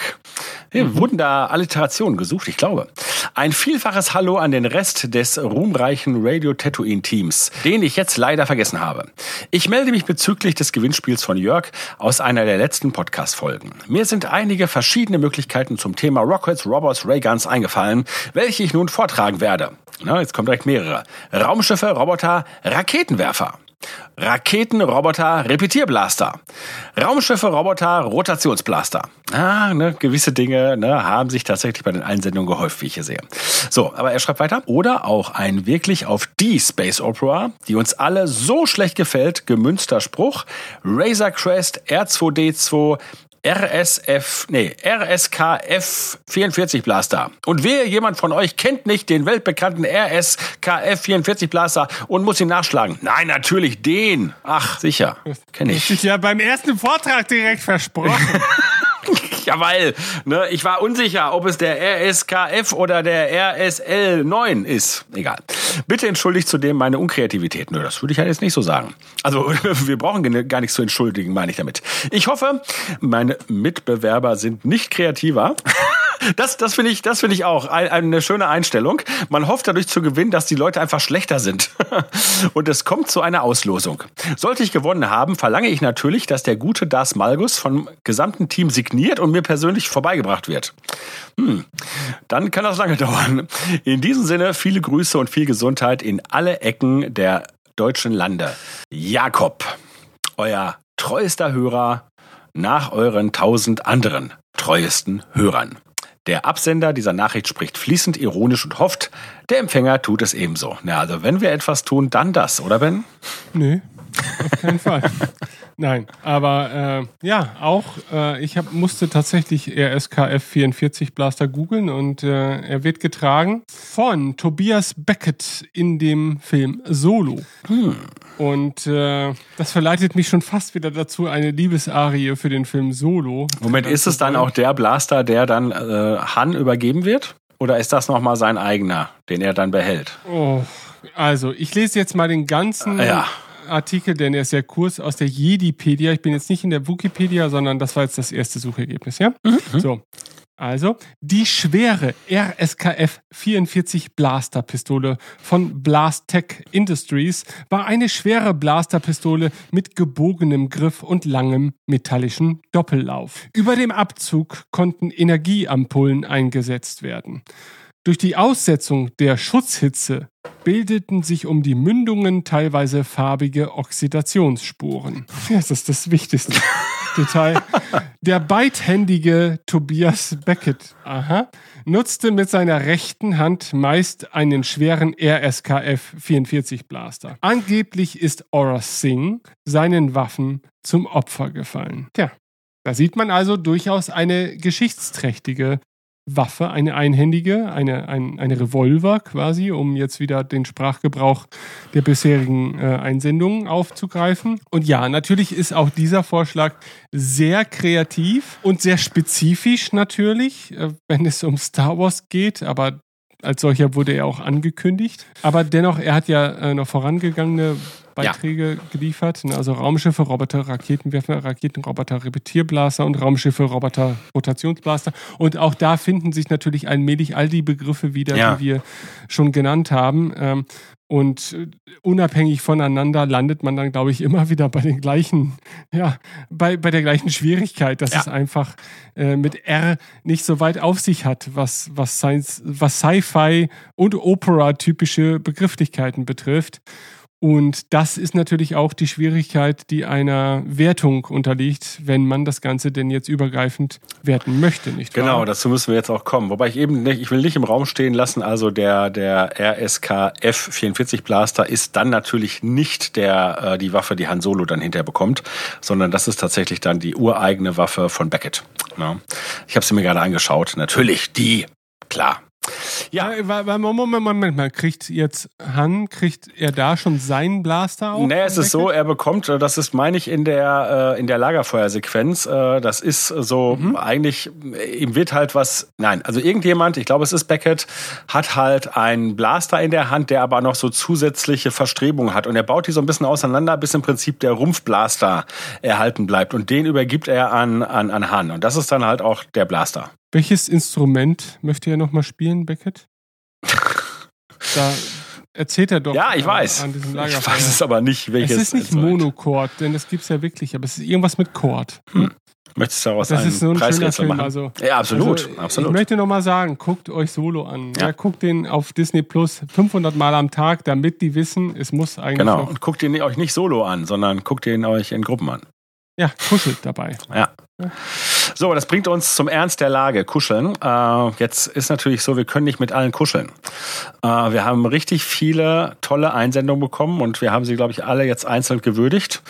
Hey, Wurden da Alliterationen gesucht? Ich glaube. Ein vielfaches Hallo an den Rest des ruhmreichen Radio Tatooine Teams, den ich jetzt leider vergessen habe. Ich melde mich bezüglich des Gewinnspiels von Jörg aus einer der letzten Podcast-Folgen. Mir sind einige verschiedene Möglichkeiten zum Thema Rockets, Robots, Rayguns eingefallen, welche ich nun vortragen werde. Na, jetzt kommen direkt mehrere. Raumschiffe, Roboter, Raketenwerfer. Raketen, Roboter, Repetierblaster. Raumschiffe, Roboter, Rotationsblaster. Ah, ne, gewisse Dinge ne, haben sich tatsächlich bei den Einsendungen gehäuft, wie ich hier sehe. So, aber er schreibt weiter. Oder auch ein wirklich auf die Space Opera, die uns alle so schlecht gefällt, gemünzter Spruch. Razor Crest, R2D2, RSF, nee, RSKF 44 Blaster. Und wer jemand von euch kennt nicht den weltbekannten RSKF 44 Blaster und muss ihn nachschlagen? Nein, natürlich den. Ach, sicher. Kenne ich. ist ja beim ersten Vortrag direkt versprochen. ja, weil ne, ich war unsicher, ob es der RSKF oder der RSL 9 ist. Egal. Bitte entschuldigt zudem meine Unkreativität. Nö, das würde ich ja jetzt nicht so sagen. Also wir brauchen gar nichts zu entschuldigen, meine ich damit. Ich hoffe, meine Mitbewerber sind nicht kreativer. Das, das finde ich, das ich auch eine schöne Einstellung. Man hofft dadurch zu gewinnen, dass die Leute einfach schlechter sind. Und es kommt zu einer Auslosung. Sollte ich gewonnen haben, verlange ich natürlich, dass der gute Das Malgus vom gesamten Team signiert und mir persönlich vorbeigebracht wird. Hm, dann kann das lange dauern. In diesem Sinne viele Grüße und viel Gesundheit in alle Ecken der deutschen Lande. Jakob, euer treuester Hörer nach euren tausend anderen treuesten Hörern. Der Absender dieser Nachricht spricht fließend ironisch und hofft, der Empfänger tut es ebenso. Na, also wenn wir etwas tun, dann das, oder Ben? Nö, auf keinen Fall. Nein, aber äh, ja, auch äh, ich hab, musste tatsächlich RSKF 44 Blaster googeln und äh, er wird getragen von Tobias Beckett in dem Film Solo. Hm. Und äh, das verleitet mich schon fast wieder dazu, eine Liebesarie für den Film Solo. Moment, ist es dann auch der Blaster, der dann äh, Han übergeben wird? Oder ist das nochmal sein eigener, den er dann behält? Oh, also, ich lese jetzt mal den ganzen ja. Artikel, denn er ist sehr kurz aus der Jedipedia. Ich bin jetzt nicht in der Wikipedia, sondern das war jetzt das erste Suchergebnis, ja? Mhm. So. Also, die schwere RSKF 44 Blasterpistole von Blastech Industries war eine schwere Blasterpistole mit gebogenem Griff und langem metallischen Doppellauf. Über dem Abzug konnten Energieampullen eingesetzt werden. Durch die Aussetzung der Schutzhitze bildeten sich um die Mündungen teilweise farbige Oxidationsspuren. Das ist das wichtigste Detail. Der beidhändige Tobias Beckett aha, nutzte mit seiner rechten Hand meist einen schweren RSKF 44 Blaster. Angeblich ist Aura Singh seinen Waffen zum Opfer gefallen. Tja, da sieht man also durchaus eine geschichtsträchtige Waffe, eine einhändige, eine, ein, eine Revolver quasi, um jetzt wieder den Sprachgebrauch der bisherigen äh, Einsendungen aufzugreifen. Und ja, natürlich ist auch dieser Vorschlag sehr kreativ und sehr spezifisch natürlich, äh, wenn es um Star Wars geht, aber als solcher wurde er auch angekündigt. Aber dennoch, er hat ja äh, noch vorangegangene Beiträge ja. geliefert. Ne? Also Raumschiffe, Roboter, Raketenwerfer, Raketenroboter, Repetierblaster und Raumschiffe, Roboter, Rotationsblaster. Und auch da finden sich natürlich allmählich all die Begriffe wieder, ja. die wir schon genannt haben. Ähm, und äh, unabhängig voneinander landet man dann, glaube ich, immer wieder bei den gleichen, ja, bei, bei der gleichen Schwierigkeit, dass ja. es einfach äh, mit R nicht so weit auf sich hat, was, was Science, was Sci-Fi und Opera-typische Begrifflichkeiten betrifft. Und das ist natürlich auch die Schwierigkeit, die einer Wertung unterliegt, wenn man das Ganze denn jetzt übergreifend werten möchte, nicht wahr? Genau, dazu müssen wir jetzt auch kommen. Wobei ich eben nicht, ich will nicht im Raum stehen lassen, also der, der RSK F44 Blaster ist dann natürlich nicht der, äh, die Waffe, die Han Solo dann hinterher bekommt, sondern das ist tatsächlich dann die ureigene Waffe von Beckett. Ja. Ich habe sie mir gerade angeschaut. Natürlich die, klar. Ja, Moment, Moment mal, kriegt jetzt Han, kriegt er da schon seinen Blaster auf? Nee, es ist so, er bekommt, äh, das ist, meine ich, in der, äh, in der Lagerfeuersequenz, äh, das ist so mhm. eigentlich, ihm wird halt was, nein, also irgendjemand, ich glaube, es ist Beckett, hat halt einen Blaster in der Hand, der aber noch so zusätzliche Verstrebungen hat und er baut die so ein bisschen auseinander, bis im Prinzip der Rumpfblaster erhalten bleibt und den übergibt er an, an, an Han und das ist dann halt auch der Blaster. Welches Instrument möchte er nochmal spielen, Beckett? Da erzählt er doch. Ja, ich weiß. An diesem ich weiß es aber nicht, welches. Es ist nicht Monochord, denn das gibt es ja wirklich, aber es ist irgendwas mit Chord. Hm. Möchtest du daraus das ist so ein Film. Machen? Also, ja, absolut, also, absolut. Ich möchte nochmal sagen, guckt euch Solo an. Ja. ja. guckt den auf Disney Plus 500 Mal am Tag, damit die wissen, es muss eigentlich. Genau, und guckt ihn euch nicht solo an, sondern guckt ihn euch in Gruppen an. Ja, kuschelt dabei. Ja. So, das bringt uns zum Ernst der Lage, kuscheln. Äh, jetzt ist natürlich so, wir können nicht mit allen kuscheln. Äh, wir haben richtig viele tolle Einsendungen bekommen und wir haben sie, glaube ich, alle jetzt einzeln gewürdigt.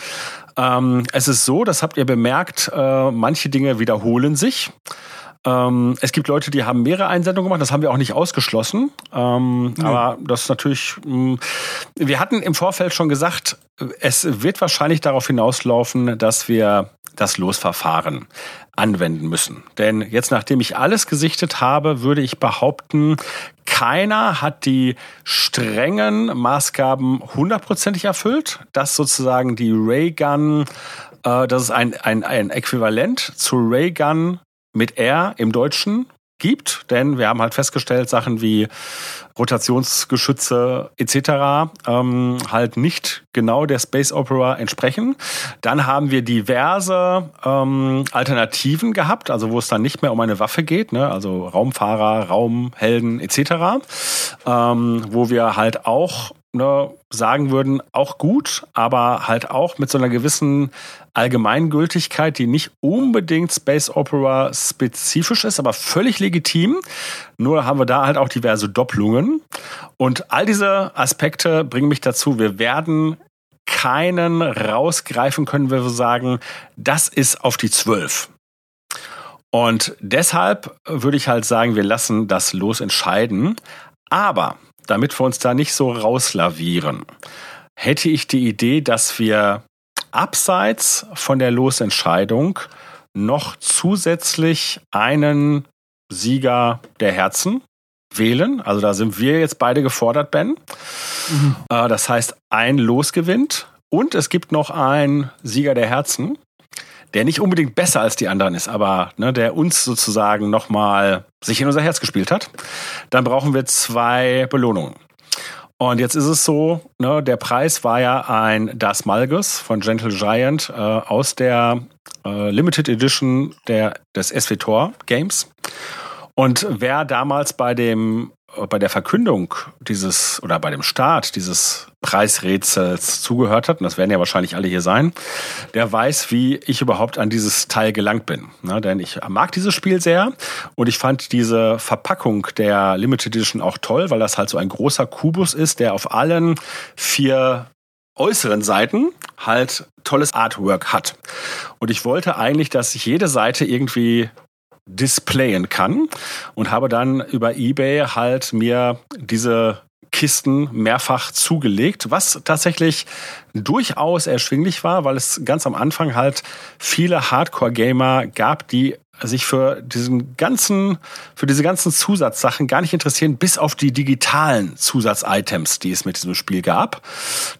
Ähm, es ist so, das habt ihr bemerkt, äh, manche Dinge wiederholen sich. Ähm, es gibt Leute, die haben mehrere Einsendungen gemacht, das haben wir auch nicht ausgeschlossen. Ähm, ja. Aber das ist natürlich, mh, mm, wir hatten im Vorfeld schon gesagt, es wird wahrscheinlich darauf hinauslaufen, dass wir das Losverfahren anwenden müssen. Denn jetzt, nachdem ich alles gesichtet habe, würde ich behaupten, keiner hat die strengen Maßgaben hundertprozentig erfüllt, dass sozusagen die Raygun, äh, das ist ein, ein, ein Äquivalent zu Raygun mit R im Deutschen gibt, denn wir haben halt festgestellt, Sachen wie Rotationsgeschütze etc. Ähm, halt nicht genau der Space Opera entsprechen. Dann haben wir diverse ähm, Alternativen gehabt, also wo es dann nicht mehr um eine Waffe geht, ne? also Raumfahrer, Raumhelden etc., ähm, wo wir halt auch ne, sagen würden, auch gut, aber halt auch mit so einer gewissen Allgemeingültigkeit, die nicht unbedingt Space Opera spezifisch ist, aber völlig legitim. Nur haben wir da halt auch diverse Doppelungen. Und all diese Aspekte bringen mich dazu, wir werden keinen rausgreifen können, wenn wir sagen, das ist auf die zwölf. Und deshalb würde ich halt sagen, wir lassen das los entscheiden. Aber damit wir uns da nicht so rauslavieren, hätte ich die Idee, dass wir abseits von der Losentscheidung noch zusätzlich einen Sieger der Herzen wählen. Also da sind wir jetzt beide gefordert, Ben. Mhm. Äh, das heißt, ein Los gewinnt und es gibt noch einen Sieger der Herzen, der nicht unbedingt besser als die anderen ist, aber ne, der uns sozusagen nochmal sich in unser Herz gespielt hat. Dann brauchen wir zwei Belohnungen. Und jetzt ist es so, ne, der Preis war ja ein Das Malgus von Gentle Giant äh, aus der äh, Limited Edition der, des SWTOR Games. Und wer damals bei dem bei der Verkündung dieses oder bei dem Start dieses Preisrätsels zugehört hat, und das werden ja wahrscheinlich alle hier sein, der weiß, wie ich überhaupt an dieses Teil gelangt bin. Ne, denn ich mag dieses Spiel sehr und ich fand diese Verpackung der Limited Edition auch toll, weil das halt so ein großer Kubus ist, der auf allen vier äußeren Seiten halt tolles Artwork hat. Und ich wollte eigentlich, dass sich jede Seite irgendwie displayen kann und habe dann über eBay halt mir diese Kisten mehrfach zugelegt, was tatsächlich durchaus erschwinglich war, weil es ganz am Anfang halt viele Hardcore-Gamer gab, die sich für diesen ganzen, für diese ganzen Zusatzsachen gar nicht interessieren, bis auf die digitalen Zusatzitems, die es mit diesem Spiel gab.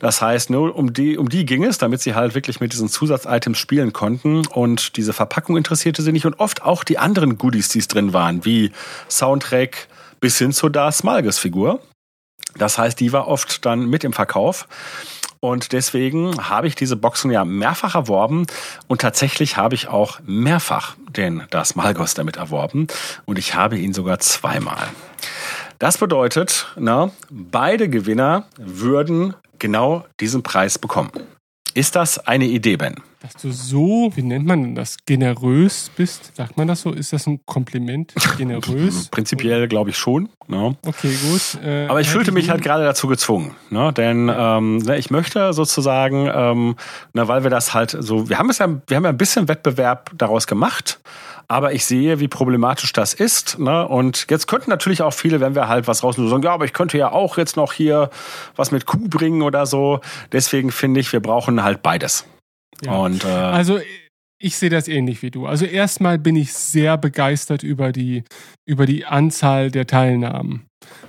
Das heißt, nur um die, um die ging es, damit sie halt wirklich mit diesen Zusatzitems spielen konnten. Und diese Verpackung interessierte sie nicht und oft auch die anderen Goodies, die es drin waren, wie Soundtrack bis hin zur Darth Malgus Figur. Das heißt, die war oft dann mit im Verkauf. Und deswegen habe ich diese Boxen ja mehrfach erworben und tatsächlich habe ich auch mehrfach den Das Malgos damit erworben und ich habe ihn sogar zweimal. Das bedeutet, na, beide Gewinner würden genau diesen Preis bekommen. Ist das eine Idee, Ben? Dass du so, wie nennt man das, generös bist, sagt man das so? Ist das ein Kompliment? Generös? Prinzipiell glaube ich schon. Ne? Okay, gut. Äh, Aber ich fühlte mich halt gerade dazu gezwungen, ne? denn ähm, ne, ich möchte sozusagen, ähm, na, weil wir das halt so, wir haben es ja, wir haben ja ein bisschen Wettbewerb daraus gemacht. Aber ich sehe, wie problematisch das ist. Ne? Und jetzt könnten natürlich auch viele, wenn wir halt was rausnehmen, sagen, ja, aber ich könnte ja auch jetzt noch hier was mit Kuh bringen oder so. Deswegen finde ich, wir brauchen halt beides. Ja. Und, äh, also ich sehe das ähnlich wie du. Also erstmal bin ich sehr begeistert über die, über die Anzahl der Teilnahmen.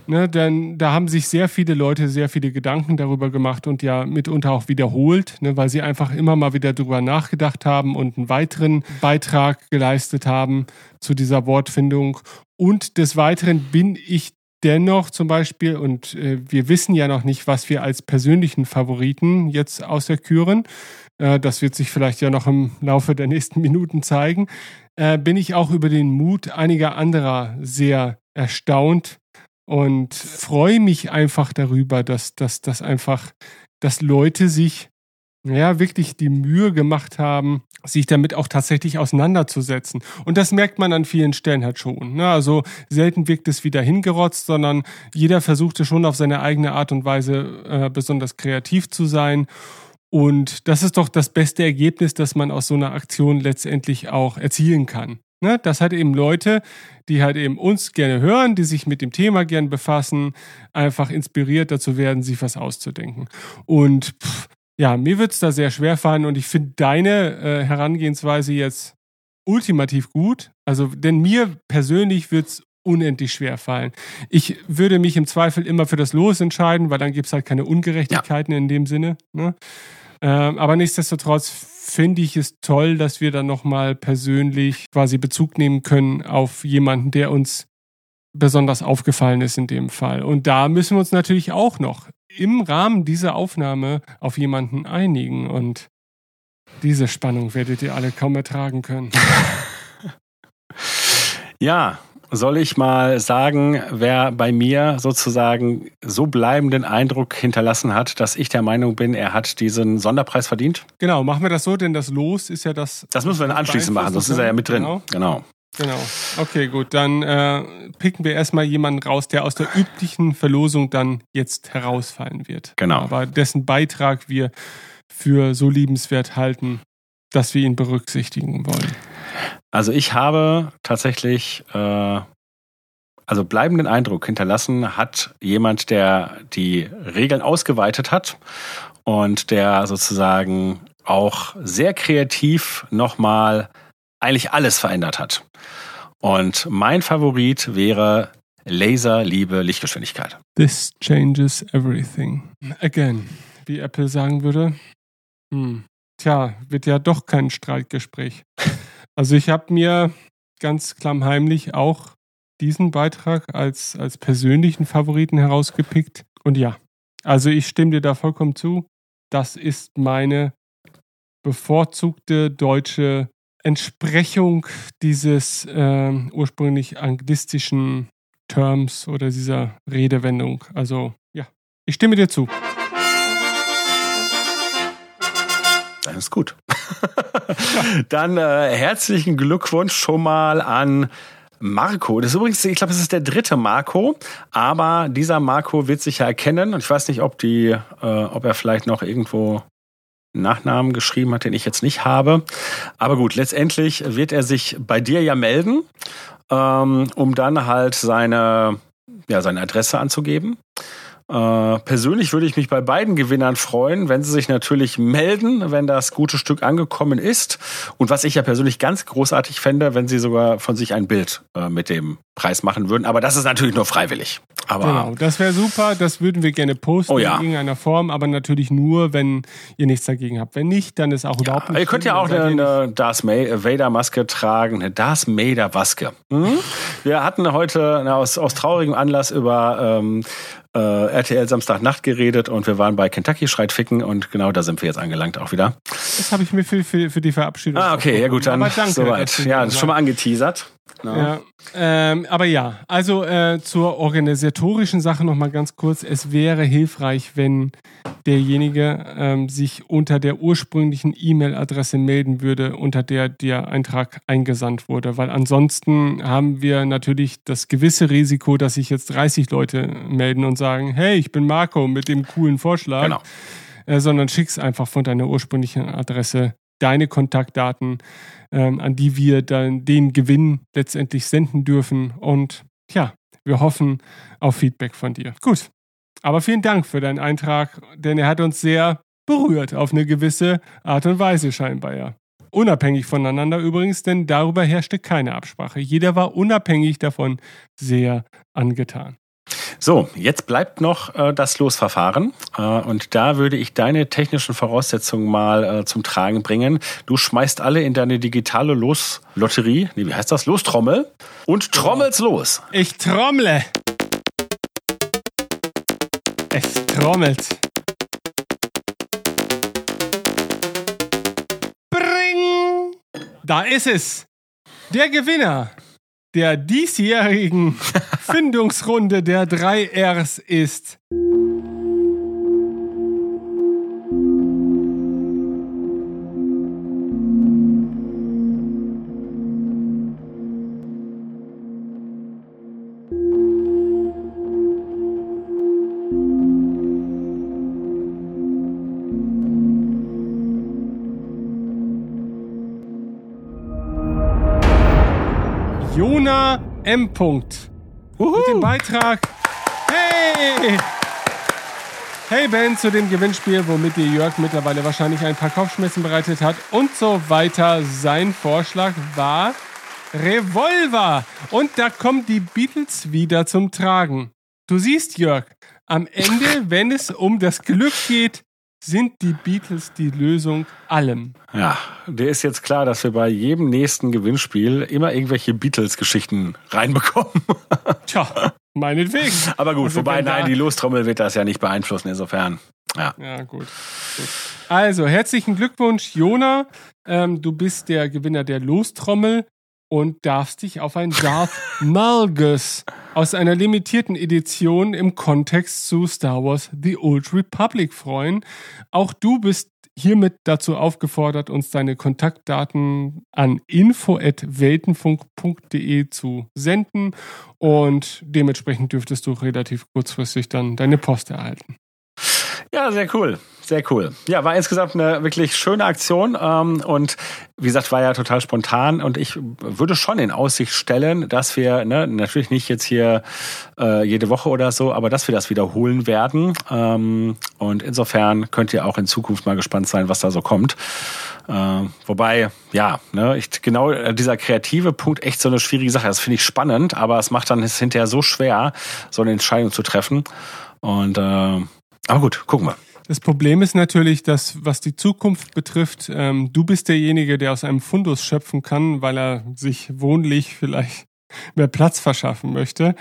Ne, denn da haben sich sehr viele Leute sehr viele Gedanken darüber gemacht und ja mitunter auch wiederholt, ne, weil sie einfach immer mal wieder darüber nachgedacht haben und einen weiteren Beitrag geleistet haben zu dieser Wortfindung. Und des Weiteren bin ich dennoch zum Beispiel, und äh, wir wissen ja noch nicht, was wir als persönlichen Favoriten jetzt auserküren, äh, das wird sich vielleicht ja noch im Laufe der nächsten Minuten zeigen, äh, bin ich auch über den Mut einiger anderer sehr erstaunt, und freue mich einfach darüber, dass, dass, dass einfach, dass Leute sich ja, wirklich die Mühe gemacht haben, sich damit auch tatsächlich auseinanderzusetzen. Und das merkt man an vielen Stellen halt schon. Ne? Also selten wirkt es wieder hingerotzt, sondern jeder versuchte schon auf seine eigene Art und Weise äh, besonders kreativ zu sein. Und das ist doch das beste Ergebnis, das man aus so einer Aktion letztendlich auch erzielen kann. Ne? Das hat eben Leute, die halt eben uns gerne hören, die sich mit dem Thema gern befassen, einfach inspiriert dazu werden, sich was auszudenken. Und pff, ja, mir wird's da sehr schwer fallen und ich finde deine äh, Herangehensweise jetzt ultimativ gut. Also, denn mir persönlich wird's unendlich schwer fallen. Ich würde mich im Zweifel immer für das Los entscheiden, weil dann gibt's halt keine Ungerechtigkeiten in dem Sinne. Ne? Ähm, aber nichtsdestotrotz finde ich es toll, dass wir dann nochmal persönlich quasi Bezug nehmen können auf jemanden, der uns besonders aufgefallen ist in dem Fall. Und da müssen wir uns natürlich auch noch im Rahmen dieser Aufnahme auf jemanden einigen. Und diese Spannung werdet ihr alle kaum ertragen können. Ja, soll ich mal sagen, wer bei mir sozusagen so bleibenden Eindruck hinterlassen hat, dass ich der Meinung bin, er hat diesen Sonderpreis verdient? Genau, machen wir das so, denn das Los ist ja das. Das müssen wir dann anschließend machen, sonst ist er ja mit drin. Genau. genau. Genau. Okay, gut. Dann äh, picken wir erstmal jemanden raus, der aus der üblichen Verlosung dann jetzt herausfallen wird. Genau. Aber dessen Beitrag wir für so liebenswert halten, dass wir ihn berücksichtigen wollen. Also ich habe tatsächlich äh, also bleibenden Eindruck hinterlassen hat jemand, der die Regeln ausgeweitet hat und der sozusagen auch sehr kreativ nochmal eigentlich alles verändert hat. Und mein Favorit wäre Laser, Liebe, Lichtgeschwindigkeit. This changes everything. Again, wie Apple sagen würde. Hm. Tja, wird ja doch kein Streitgespräch. Also ich habe mir ganz klammheimlich auch diesen Beitrag als, als persönlichen Favoriten herausgepickt. Und ja, also ich stimme dir da vollkommen zu. Das ist meine bevorzugte deutsche Entsprechung dieses ähm, ursprünglich anglistischen Terms oder dieser Redewendung. Also ja, ich stimme dir zu. Das ist gut. Dann äh, herzlichen Glückwunsch schon mal an Marco. Das ist übrigens, ich glaube, es ist der dritte Marco, aber dieser Marco wird sich ja erkennen und ich weiß nicht, ob die, äh, ob er vielleicht noch irgendwo Nachnamen geschrieben hat, den ich jetzt nicht habe. Aber gut, letztendlich wird er sich bei dir ja melden, ähm, um dann halt seine, ja, seine Adresse anzugeben. Äh, persönlich würde ich mich bei beiden Gewinnern freuen, wenn sie sich natürlich melden, wenn das gute Stück angekommen ist. Und was ich ja persönlich ganz großartig fände, wenn sie sogar von sich ein Bild äh, mit dem Preis machen würden. Aber das ist natürlich nur freiwillig. Aber Genau, das wäre super, das würden wir gerne posten Oh ja. in irgendeiner Form, aber natürlich nur, wenn ihr nichts dagegen habt. Wenn nicht, dann ist auch überhaupt nicht ihr könnt ja auch eine, eine Darth Ma- Vader Maske tragen, eine Darth Vader Maske. Hm? Wir hatten heute na, aus, aus traurigem Anlass über ähm, äh, RTL Samstagnacht geredet und wir waren bei Kentucky Schreit Ficken und genau da sind wir jetzt angelangt auch wieder. Das habe ich mir für, für, für die Verabschiedung. Ah, okay, ja gut, dann soweit. Ja, da das ist schon mal angeteasert. Ja. Ja, ähm, aber ja, also äh, zur organisatorischen Sache nochmal ganz kurz. Es wäre hilfreich, wenn derjenige ähm, sich unter der ursprünglichen E-Mail-Adresse melden würde, unter der der Eintrag eingesandt wurde. Weil ansonsten haben wir natürlich das gewisse Risiko, dass sich jetzt 30 Leute melden und sagen, hey, ich bin Marco mit dem coolen Vorschlag. Genau. Äh, sondern schick's einfach von deiner ursprünglichen Adresse deine Kontaktdaten, ähm, an die wir dann den Gewinn letztendlich senden dürfen. Und ja, wir hoffen auf Feedback von dir. Gut. Aber vielen Dank für deinen Eintrag, denn er hat uns sehr berührt auf eine gewisse Art und Weise scheinbar ja. Unabhängig voneinander übrigens, denn darüber herrschte keine Absprache. Jeder war unabhängig davon sehr angetan. So, jetzt bleibt noch äh, das Losverfahren. Äh, und da würde ich deine technischen Voraussetzungen mal äh, zum Tragen bringen. Du schmeißt alle in deine digitale Loslotterie, nee, wie heißt das? Lostrommel und trommelst los. Ich trommle. Es trommelt. Bring! Da ist es. Der Gewinner der diesjährigen Findungsrunde der 3 Rs ist M. Punkt. Mit dem Beitrag. Hey! Hey Ben, zu dem Gewinnspiel, womit dir Jörg mittlerweile wahrscheinlich ein paar Kopfschmerzen bereitet hat und so weiter. Sein Vorschlag war Revolver. Und da kommen die Beatles wieder zum Tragen. Du siehst, Jörg, am Ende, wenn es um das Glück geht, sind die Beatles die Lösung allem. Ja, dir ist jetzt klar, dass wir bei jedem nächsten Gewinnspiel immer irgendwelche Beatles-Geschichten reinbekommen. Tja, meinetwegen. Aber gut, Also wobei, nein, die Lostrommel wird das ja nicht beeinflussen, insofern. Ja. Ja, gut. gut. Also, herzlichen Glückwunsch, Jona. Ähm, du bist der Gewinner der Lostrommel und darfst dich auf ein Darth Malgus aus einer limitierten Edition im Kontext zu Star Wars The Old Republic freuen. Auch du bist hiermit dazu aufgefordert, uns deine Kontaktdaten an info.weltenfunk.de zu senden und dementsprechend dürftest du relativ kurzfristig dann deine Post erhalten. Ja, sehr cool. Sehr cool. Ja, war insgesamt eine wirklich schöne Aktion ähm, und wie gesagt, war ja total spontan und ich würde schon in Aussicht stellen, dass wir, ne, natürlich nicht jetzt hier äh, jede Woche oder so, aber dass wir das wiederholen werden. Ähm, und insofern könnt ihr auch in Zukunft mal gespannt sein, was da so kommt. Äh, wobei, ja, ne, ich, genau äh, dieser kreative Punkt echt so eine schwierige Sache. Das finde ich spannend, aber es macht dann es hinterher so schwer, so eine Entscheidung zu treffen. Und äh, aber gut, gucken wir. Das Problem ist natürlich, dass was die Zukunft betrifft, ähm, du bist derjenige, der aus einem Fundus schöpfen kann, weil er sich wohnlich vielleicht mehr Platz verschaffen möchte,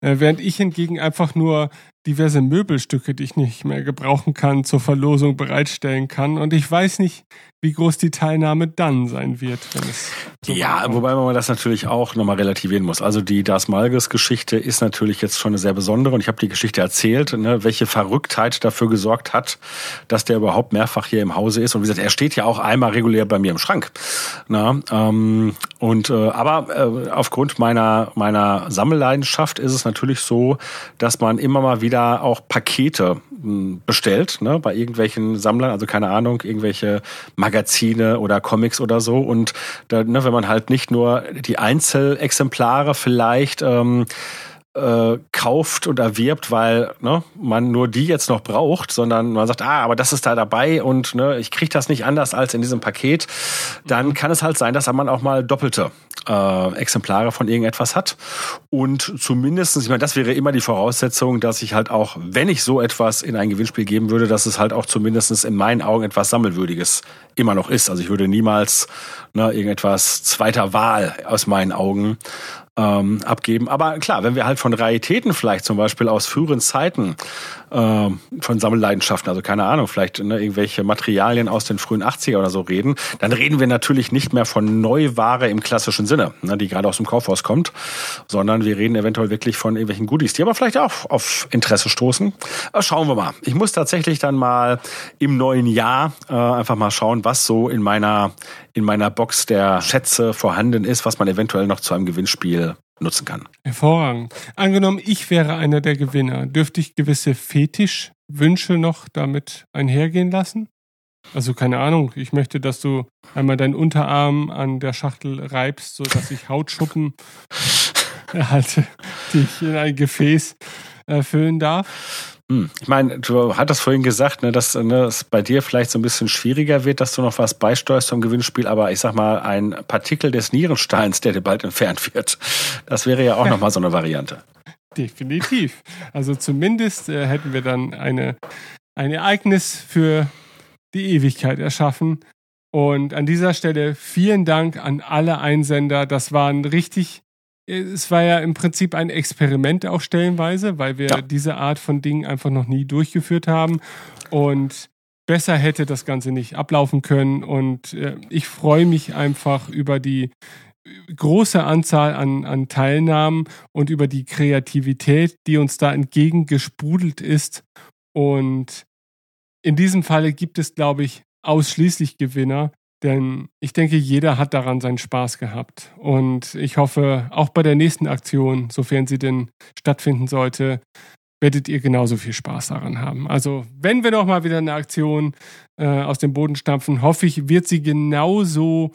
äh, während ich hingegen einfach nur diverse Möbelstücke, die ich nicht mehr gebrauchen kann, zur Verlosung bereitstellen kann. Und ich weiß nicht, wie groß die Teilnahme dann sein wird, wenn es so Ja, kommt. wobei man das natürlich auch nochmal relativieren muss. Also die Das Malges-Geschichte ist natürlich jetzt schon eine sehr besondere und ich habe die Geschichte erzählt, ne, welche Verrücktheit dafür gesorgt hat, dass der überhaupt mehrfach hier im Hause ist. Und wie gesagt, er steht ja auch einmal regulär bei mir im Schrank. Na, ähm, und äh, aber äh, aufgrund meiner meiner Sammelleidenschaft ist es natürlich so, dass man immer mal wieder auch Pakete mh, bestellt, ne, bei irgendwelchen Sammlern, also keine Ahnung, irgendwelche Magazine oder Comics oder so. Und da, ne, wenn man halt nicht nur die Einzelexemplare vielleicht ähm, äh, kauft und erwirbt, weil ne, man nur die jetzt noch braucht, sondern man sagt, ah, aber das ist da dabei und ne, ich kriege das nicht anders als in diesem Paket, dann kann es halt sein, dass man auch mal doppelte äh, Exemplare von irgendetwas hat. Und zumindestens, ich meine, das wäre immer die Voraussetzung, dass ich halt auch, wenn ich so etwas in ein Gewinnspiel geben würde, dass es halt auch zumindestens in meinen Augen etwas Sammelwürdiges immer noch ist. Also ich würde niemals ne, irgendetwas zweiter Wahl aus meinen Augen ähm, abgeben. Aber klar, wenn wir halt von Raritäten vielleicht zum Beispiel aus früheren Zeiten ähm, von Sammelleidenschaften, also keine Ahnung, vielleicht ne, irgendwelche Materialien aus den frühen 80er oder so reden, dann reden wir natürlich nicht mehr von Neuware im klassischen Sinne, ne, die gerade aus dem Kaufhaus kommt, sondern wir reden eventuell wirklich von irgendwelchen Goodies, die aber vielleicht auch auf Interesse stoßen. Aber schauen wir mal. Ich muss tatsächlich dann mal im neuen Jahr äh, einfach mal schauen, was so in meiner in meiner Box der Schätze vorhanden ist, was man eventuell noch zu einem Gewinnspiel nutzen kann. Hervorragend. Angenommen, ich wäre einer der Gewinner, dürfte ich gewisse Fetischwünsche noch damit einhergehen lassen? Also keine Ahnung, ich möchte, dass du einmal deinen Unterarm an der Schachtel reibst, sodass ich Hautschuppen erhalte, die ich in ein Gefäß äh, füllen darf. Hm. Ich meine, du hattest vorhin gesagt, ne, dass ne, es bei dir vielleicht so ein bisschen schwieriger wird, dass du noch was beisteuerst zum Gewinnspiel, aber ich sag mal, ein Partikel des Nierensteins, der dir bald entfernt wird, das wäre ja auch nochmal so eine Variante. Definitiv. Also zumindest äh, hätten wir dann eine, ein Ereignis für die Ewigkeit erschaffen. Und an dieser Stelle vielen Dank an alle Einsender. Das war ein richtig, es war ja im Prinzip ein Experiment auch stellenweise, weil wir Ja. diese Art von Dingen einfach noch nie durchgeführt haben. Und besser hätte das Ganze nicht ablaufen können. Und äh, ich freue mich einfach über die große Anzahl an, an Teilnahmen und über die Kreativität, die uns da entgegengesprudelt ist. Und in diesem Falle gibt es, glaube ich, ausschließlich Gewinner, denn ich denke, jeder hat daran seinen Spaß gehabt. Und ich hoffe, auch bei der nächsten Aktion, sofern sie denn stattfinden sollte, werdet ihr genauso viel Spaß daran haben. Also, wenn wir noch mal wieder eine Aktion äh, aus dem Boden stampfen, hoffe ich, wird sie genauso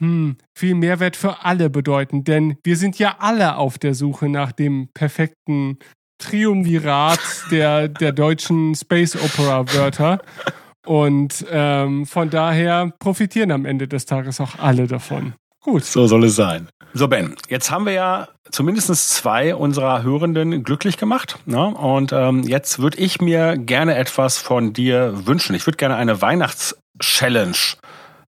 hm, viel Mehrwert für alle bedeuten, denn wir sind ja alle auf der Suche nach dem perfekten Triumvirat der, der deutschen Space Opera Wörter. Und ähm, von daher profitieren am Ende des Tages auch alle davon. Gut. So soll es sein. So, Ben, jetzt haben wir ja zumindest zwei unserer Hörenden glücklich gemacht. Ne? Und ähm, jetzt würde ich mir gerne etwas von dir wünschen. Ich würde gerne eine Weihnachts-Challenge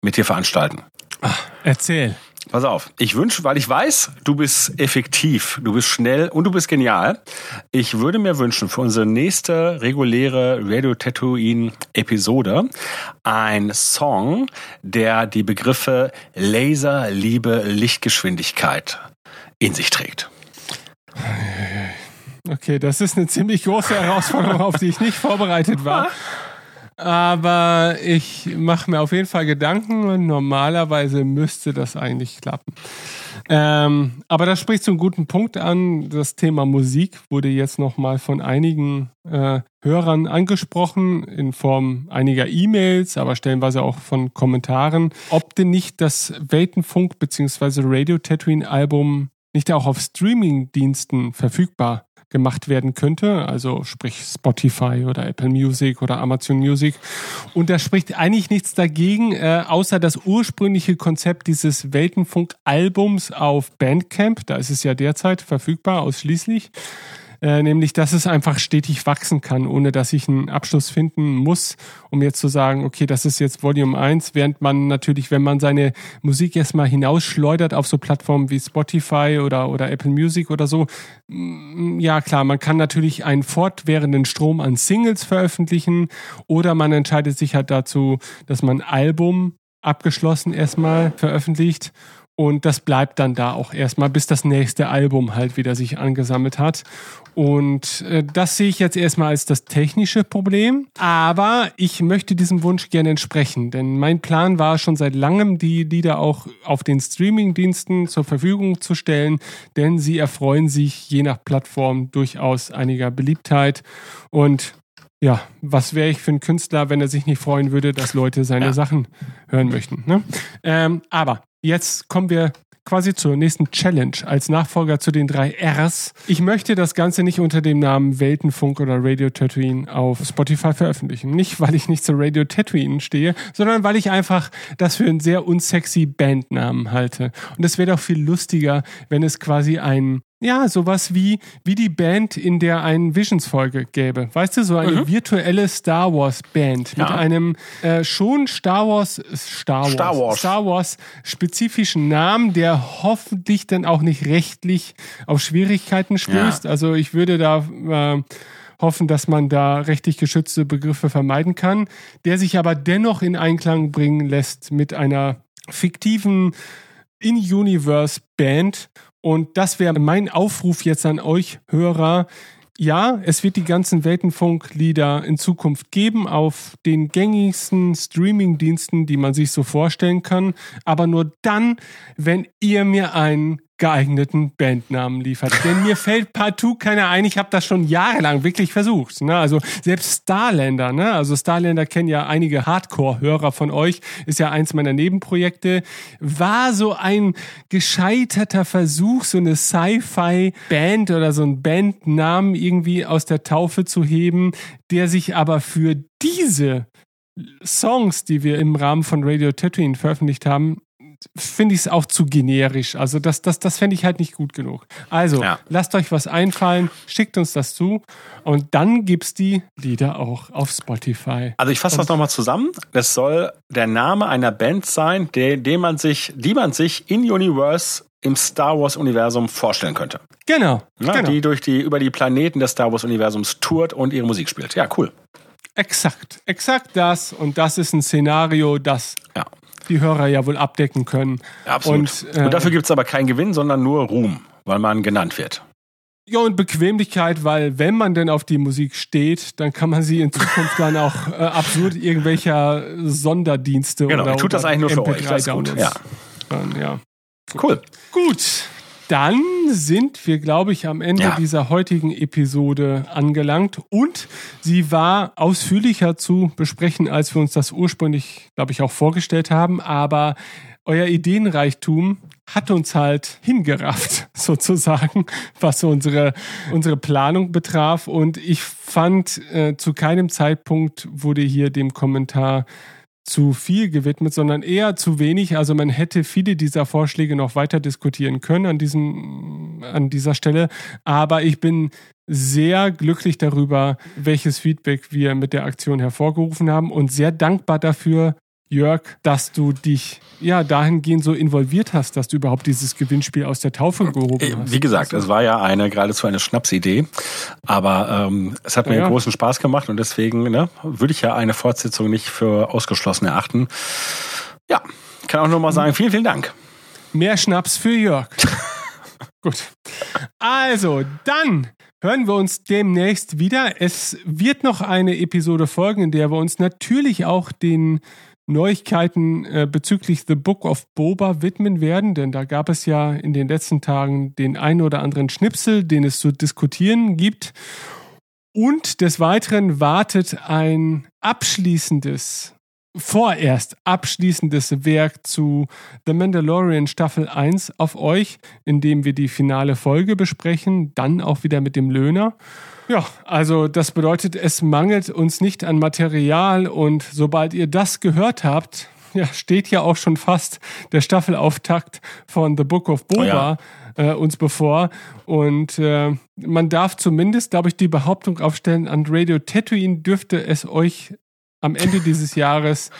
mit dir veranstalten. Ach, erzähl. Pass auf, ich wünsche, weil ich weiß, du bist effektiv, du bist schnell und du bist genial. Ich würde mir wünschen für unsere nächste reguläre Radio Tatooine Episode ein Song, der die Begriffe Laser, Liebe, Lichtgeschwindigkeit in sich trägt. Okay, das ist eine ziemlich große Herausforderung, auf die ich nicht vorbereitet war. Aber ich mache mir auf jeden Fall Gedanken und normalerweise müsste das eigentlich klappen. Ähm, aber das spricht einen guten Punkt an. Das Thema Musik wurde jetzt nochmal von einigen äh, Hörern angesprochen in Form einiger E-Mails, aber stellenweise auch von Kommentaren. Ob denn nicht das Weltenfunk bzw. Radio Tatooine Album nicht auch auf Streaming-Diensten verfügbar gemacht werden könnte, also sprich Spotify oder Apple Music oder Amazon Music. Und da spricht eigentlich nichts dagegen, äh, außer das ursprüngliche Konzept dieses Weltenfunk-Albums auf Bandcamp. Da ist es ja derzeit verfügbar ausschließlich. Äh, nämlich, dass es einfach stetig wachsen kann, ohne dass ich einen Abschluss finden muss, um jetzt zu sagen, okay, das ist jetzt Volume 1, während man natürlich, wenn man seine Musik erstmal hinausschleudert auf so Plattformen wie Spotify oder, oder Apple Music oder so, mm, ja klar, man kann natürlich einen fortwährenden Strom an Singles veröffentlichen oder man entscheidet sich halt dazu, dass man ein Album abgeschlossen erstmal veröffentlicht und das bleibt dann da auch erstmal, bis das nächste Album halt wieder sich angesammelt hat. Und äh, das sehe ich jetzt erstmal als das technische Problem. Aber ich möchte diesem Wunsch gerne entsprechen. Denn mein Plan war schon seit langem, die Lieder auch auf den Streaming-Diensten zur Verfügung zu stellen. Denn sie erfreuen sich je nach Plattform durchaus einiger Beliebtheit. Und ja, was wäre ich für ein Künstler, wenn er sich nicht freuen würde, dass Leute seine ja. Sachen hören möchten. Ne? Ähm, aber Jetzt kommen wir quasi zur nächsten Challenge als Nachfolger zu den drei Rs. Ich möchte das Ganze nicht unter dem Namen Weltenfunk oder Radio Tatooine auf Spotify veröffentlichen. Nicht, weil ich nicht zu Radio Tatooine stehe, sondern weil ich einfach das für einen sehr unsexy Bandnamen halte. Und es wäre doch viel lustiger, wenn es quasi ein ja, sowas wie, wie die Band, in der ein Visions-Folge gäbe. Weißt du, so eine mhm. virtuelle Star Wars-Band ja. mit einem äh, schon Star Wars, Star Wars, Star Wars, Star Wars spezifischen Namen, der hoffentlich dann auch nicht rechtlich auf Schwierigkeiten stößt. Ja. Also ich würde da äh, hoffen, dass man da rechtlich geschützte Begriffe vermeiden kann, der sich aber dennoch in Einklang bringen lässt mit einer fiktiven In-Universe-Band und das wäre mein Aufruf jetzt an euch Hörer. Ja, es wird die ganzen Weltenfunk-Lieder in Zukunft geben auf den gängigsten Streaming-Diensten, die man sich so vorstellen kann. Aber nur dann, wenn ihr mir einen geeigneten Bandnamen liefert. Denn mir fällt partout keiner ein. Ich habe das schon jahrelang wirklich versucht. Ne? Also selbst Starlander, ne? also Starlander kennen ja einige Hardcore-Hörer von euch, ist ja eins meiner Nebenprojekte, war so ein gescheiterter Versuch, so eine Sci-Fi-Band oder so einen Bandnamen irgendwie aus der Taufe zu heben, der sich aber für diese Songs, die wir im Rahmen von Radio Tatooine veröffentlicht haben, finde ich es auch zu generisch. Also das, das, das fände ich halt nicht gut genug. Also, ja. lasst euch was einfallen, schickt uns das zu und dann gibt's die Lieder auch auf Spotify. Also ich fasse das nochmal zusammen. Es soll der Name einer Band sein, der, den man sich, die man sich in Universe im Star Wars Universum vorstellen könnte. Genau, ja, genau. Die durch die, über die Planeten des Star Wars Universums tourt und ihre Musik spielt. Ja, cool. Exakt, exakt das. Und das ist ein Szenario, das ja die Hörer ja wohl abdecken können. absolut. Und, äh, und dafür gibt es aber keinen Gewinn, sondern nur Ruhm, weil man genannt wird. Ja, und Bequemlichkeit, weil wenn man denn auf die Musik steht, dann kann man sie in Zukunft dann auch äh, absurd irgendwelcher Sonderdienste genau, oder, tut das eigentlich nur für euch. Das gut. Ja. Dann, ja. Cool. Gut dann sind wir, glaube ich, am Ende ja. dieser heutigen Episode angelangt. Und sie war ausführlicher zu besprechen, als wir uns das ursprünglich, glaube ich, auch vorgestellt haben. Aber euer Ideenreichtum hat uns halt hingerafft, sozusagen, was unsere, unsere Planung betraf. Und ich fand, äh, zu keinem Zeitpunkt wurde hier dem Kommentar zu viel gewidmet, sondern eher zu wenig. Also man hätte viele dieser Vorschläge noch weiter diskutieren können an, diesem, an dieser Stelle. Aber ich bin sehr glücklich darüber, welches Feedback wir mit der Aktion hervorgerufen haben und sehr dankbar dafür, Jörg, dass du dich ja dahingehend so involviert hast, dass du überhaupt dieses Gewinnspiel aus der Taufe gehoben Äh, hast. Wie gesagt, also, es war ja eine geradezu eine Schnapsidee, aber ähm, es hat mir Ja. großen Spaß gemacht und deswegen ne, würde ich ja eine Fortsetzung nicht für ausgeschlossen erachten. Ja, kann auch nur mal sagen, vielen, vielen Dank. mehr Schnaps für Jörg. Gut. Also, dann hören wir uns demnächst wieder. Es wird noch eine Episode folgen, in der wir uns natürlich auch den Neuigkeiten äh, bezüglich The Book of Boba widmen werden, denn da gab es ja in den letzten Tagen den einen oder anderen Schnipsel, den es zu diskutieren gibt. Und des Weiteren wartet ein abschließendes, vorerst abschließendes Werk zu The Mandalorian Staffel 1 auf euch, in dem wir die finale Folge besprechen, dann auch wieder mit dem Löhner. Ja, also das bedeutet, es mangelt uns nicht an Material und sobald ihr das gehört habt, ja, steht ja auch schon fast der Staffelauftakt von The Book of Boba Oh ja. äh, uns bevor. Und äh, man darf zumindest, glaube ich, die Behauptung aufstellen, an Radio Tatooine dürfte es euch am Ende dieses Jahres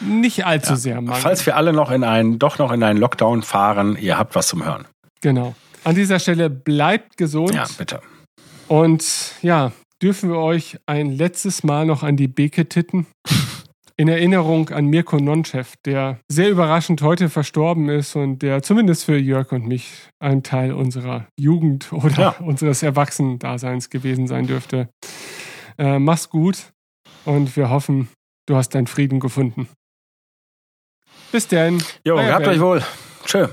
nicht allzu sehr mangeln. Falls wir alle noch in einen, doch noch in einen Lockdown fahren, ihr habt was zum Hören. Genau. An dieser Stelle bleibt gesund. Ja, bitte. Und ja, dürfen wir euch ein letztes Mal noch an die Beke titten. In Erinnerung an Mirko Nonchev, der sehr überraschend heute verstorben ist und der zumindest für Jörg und mich ein Teil unserer Jugend oder Ja. unseres Erwachsenendaseins gewesen sein dürfte. Äh, mach's gut und wir hoffen, du hast deinen Frieden gefunden. Bis denn. Jo, Ben. euch wohl. Tschö.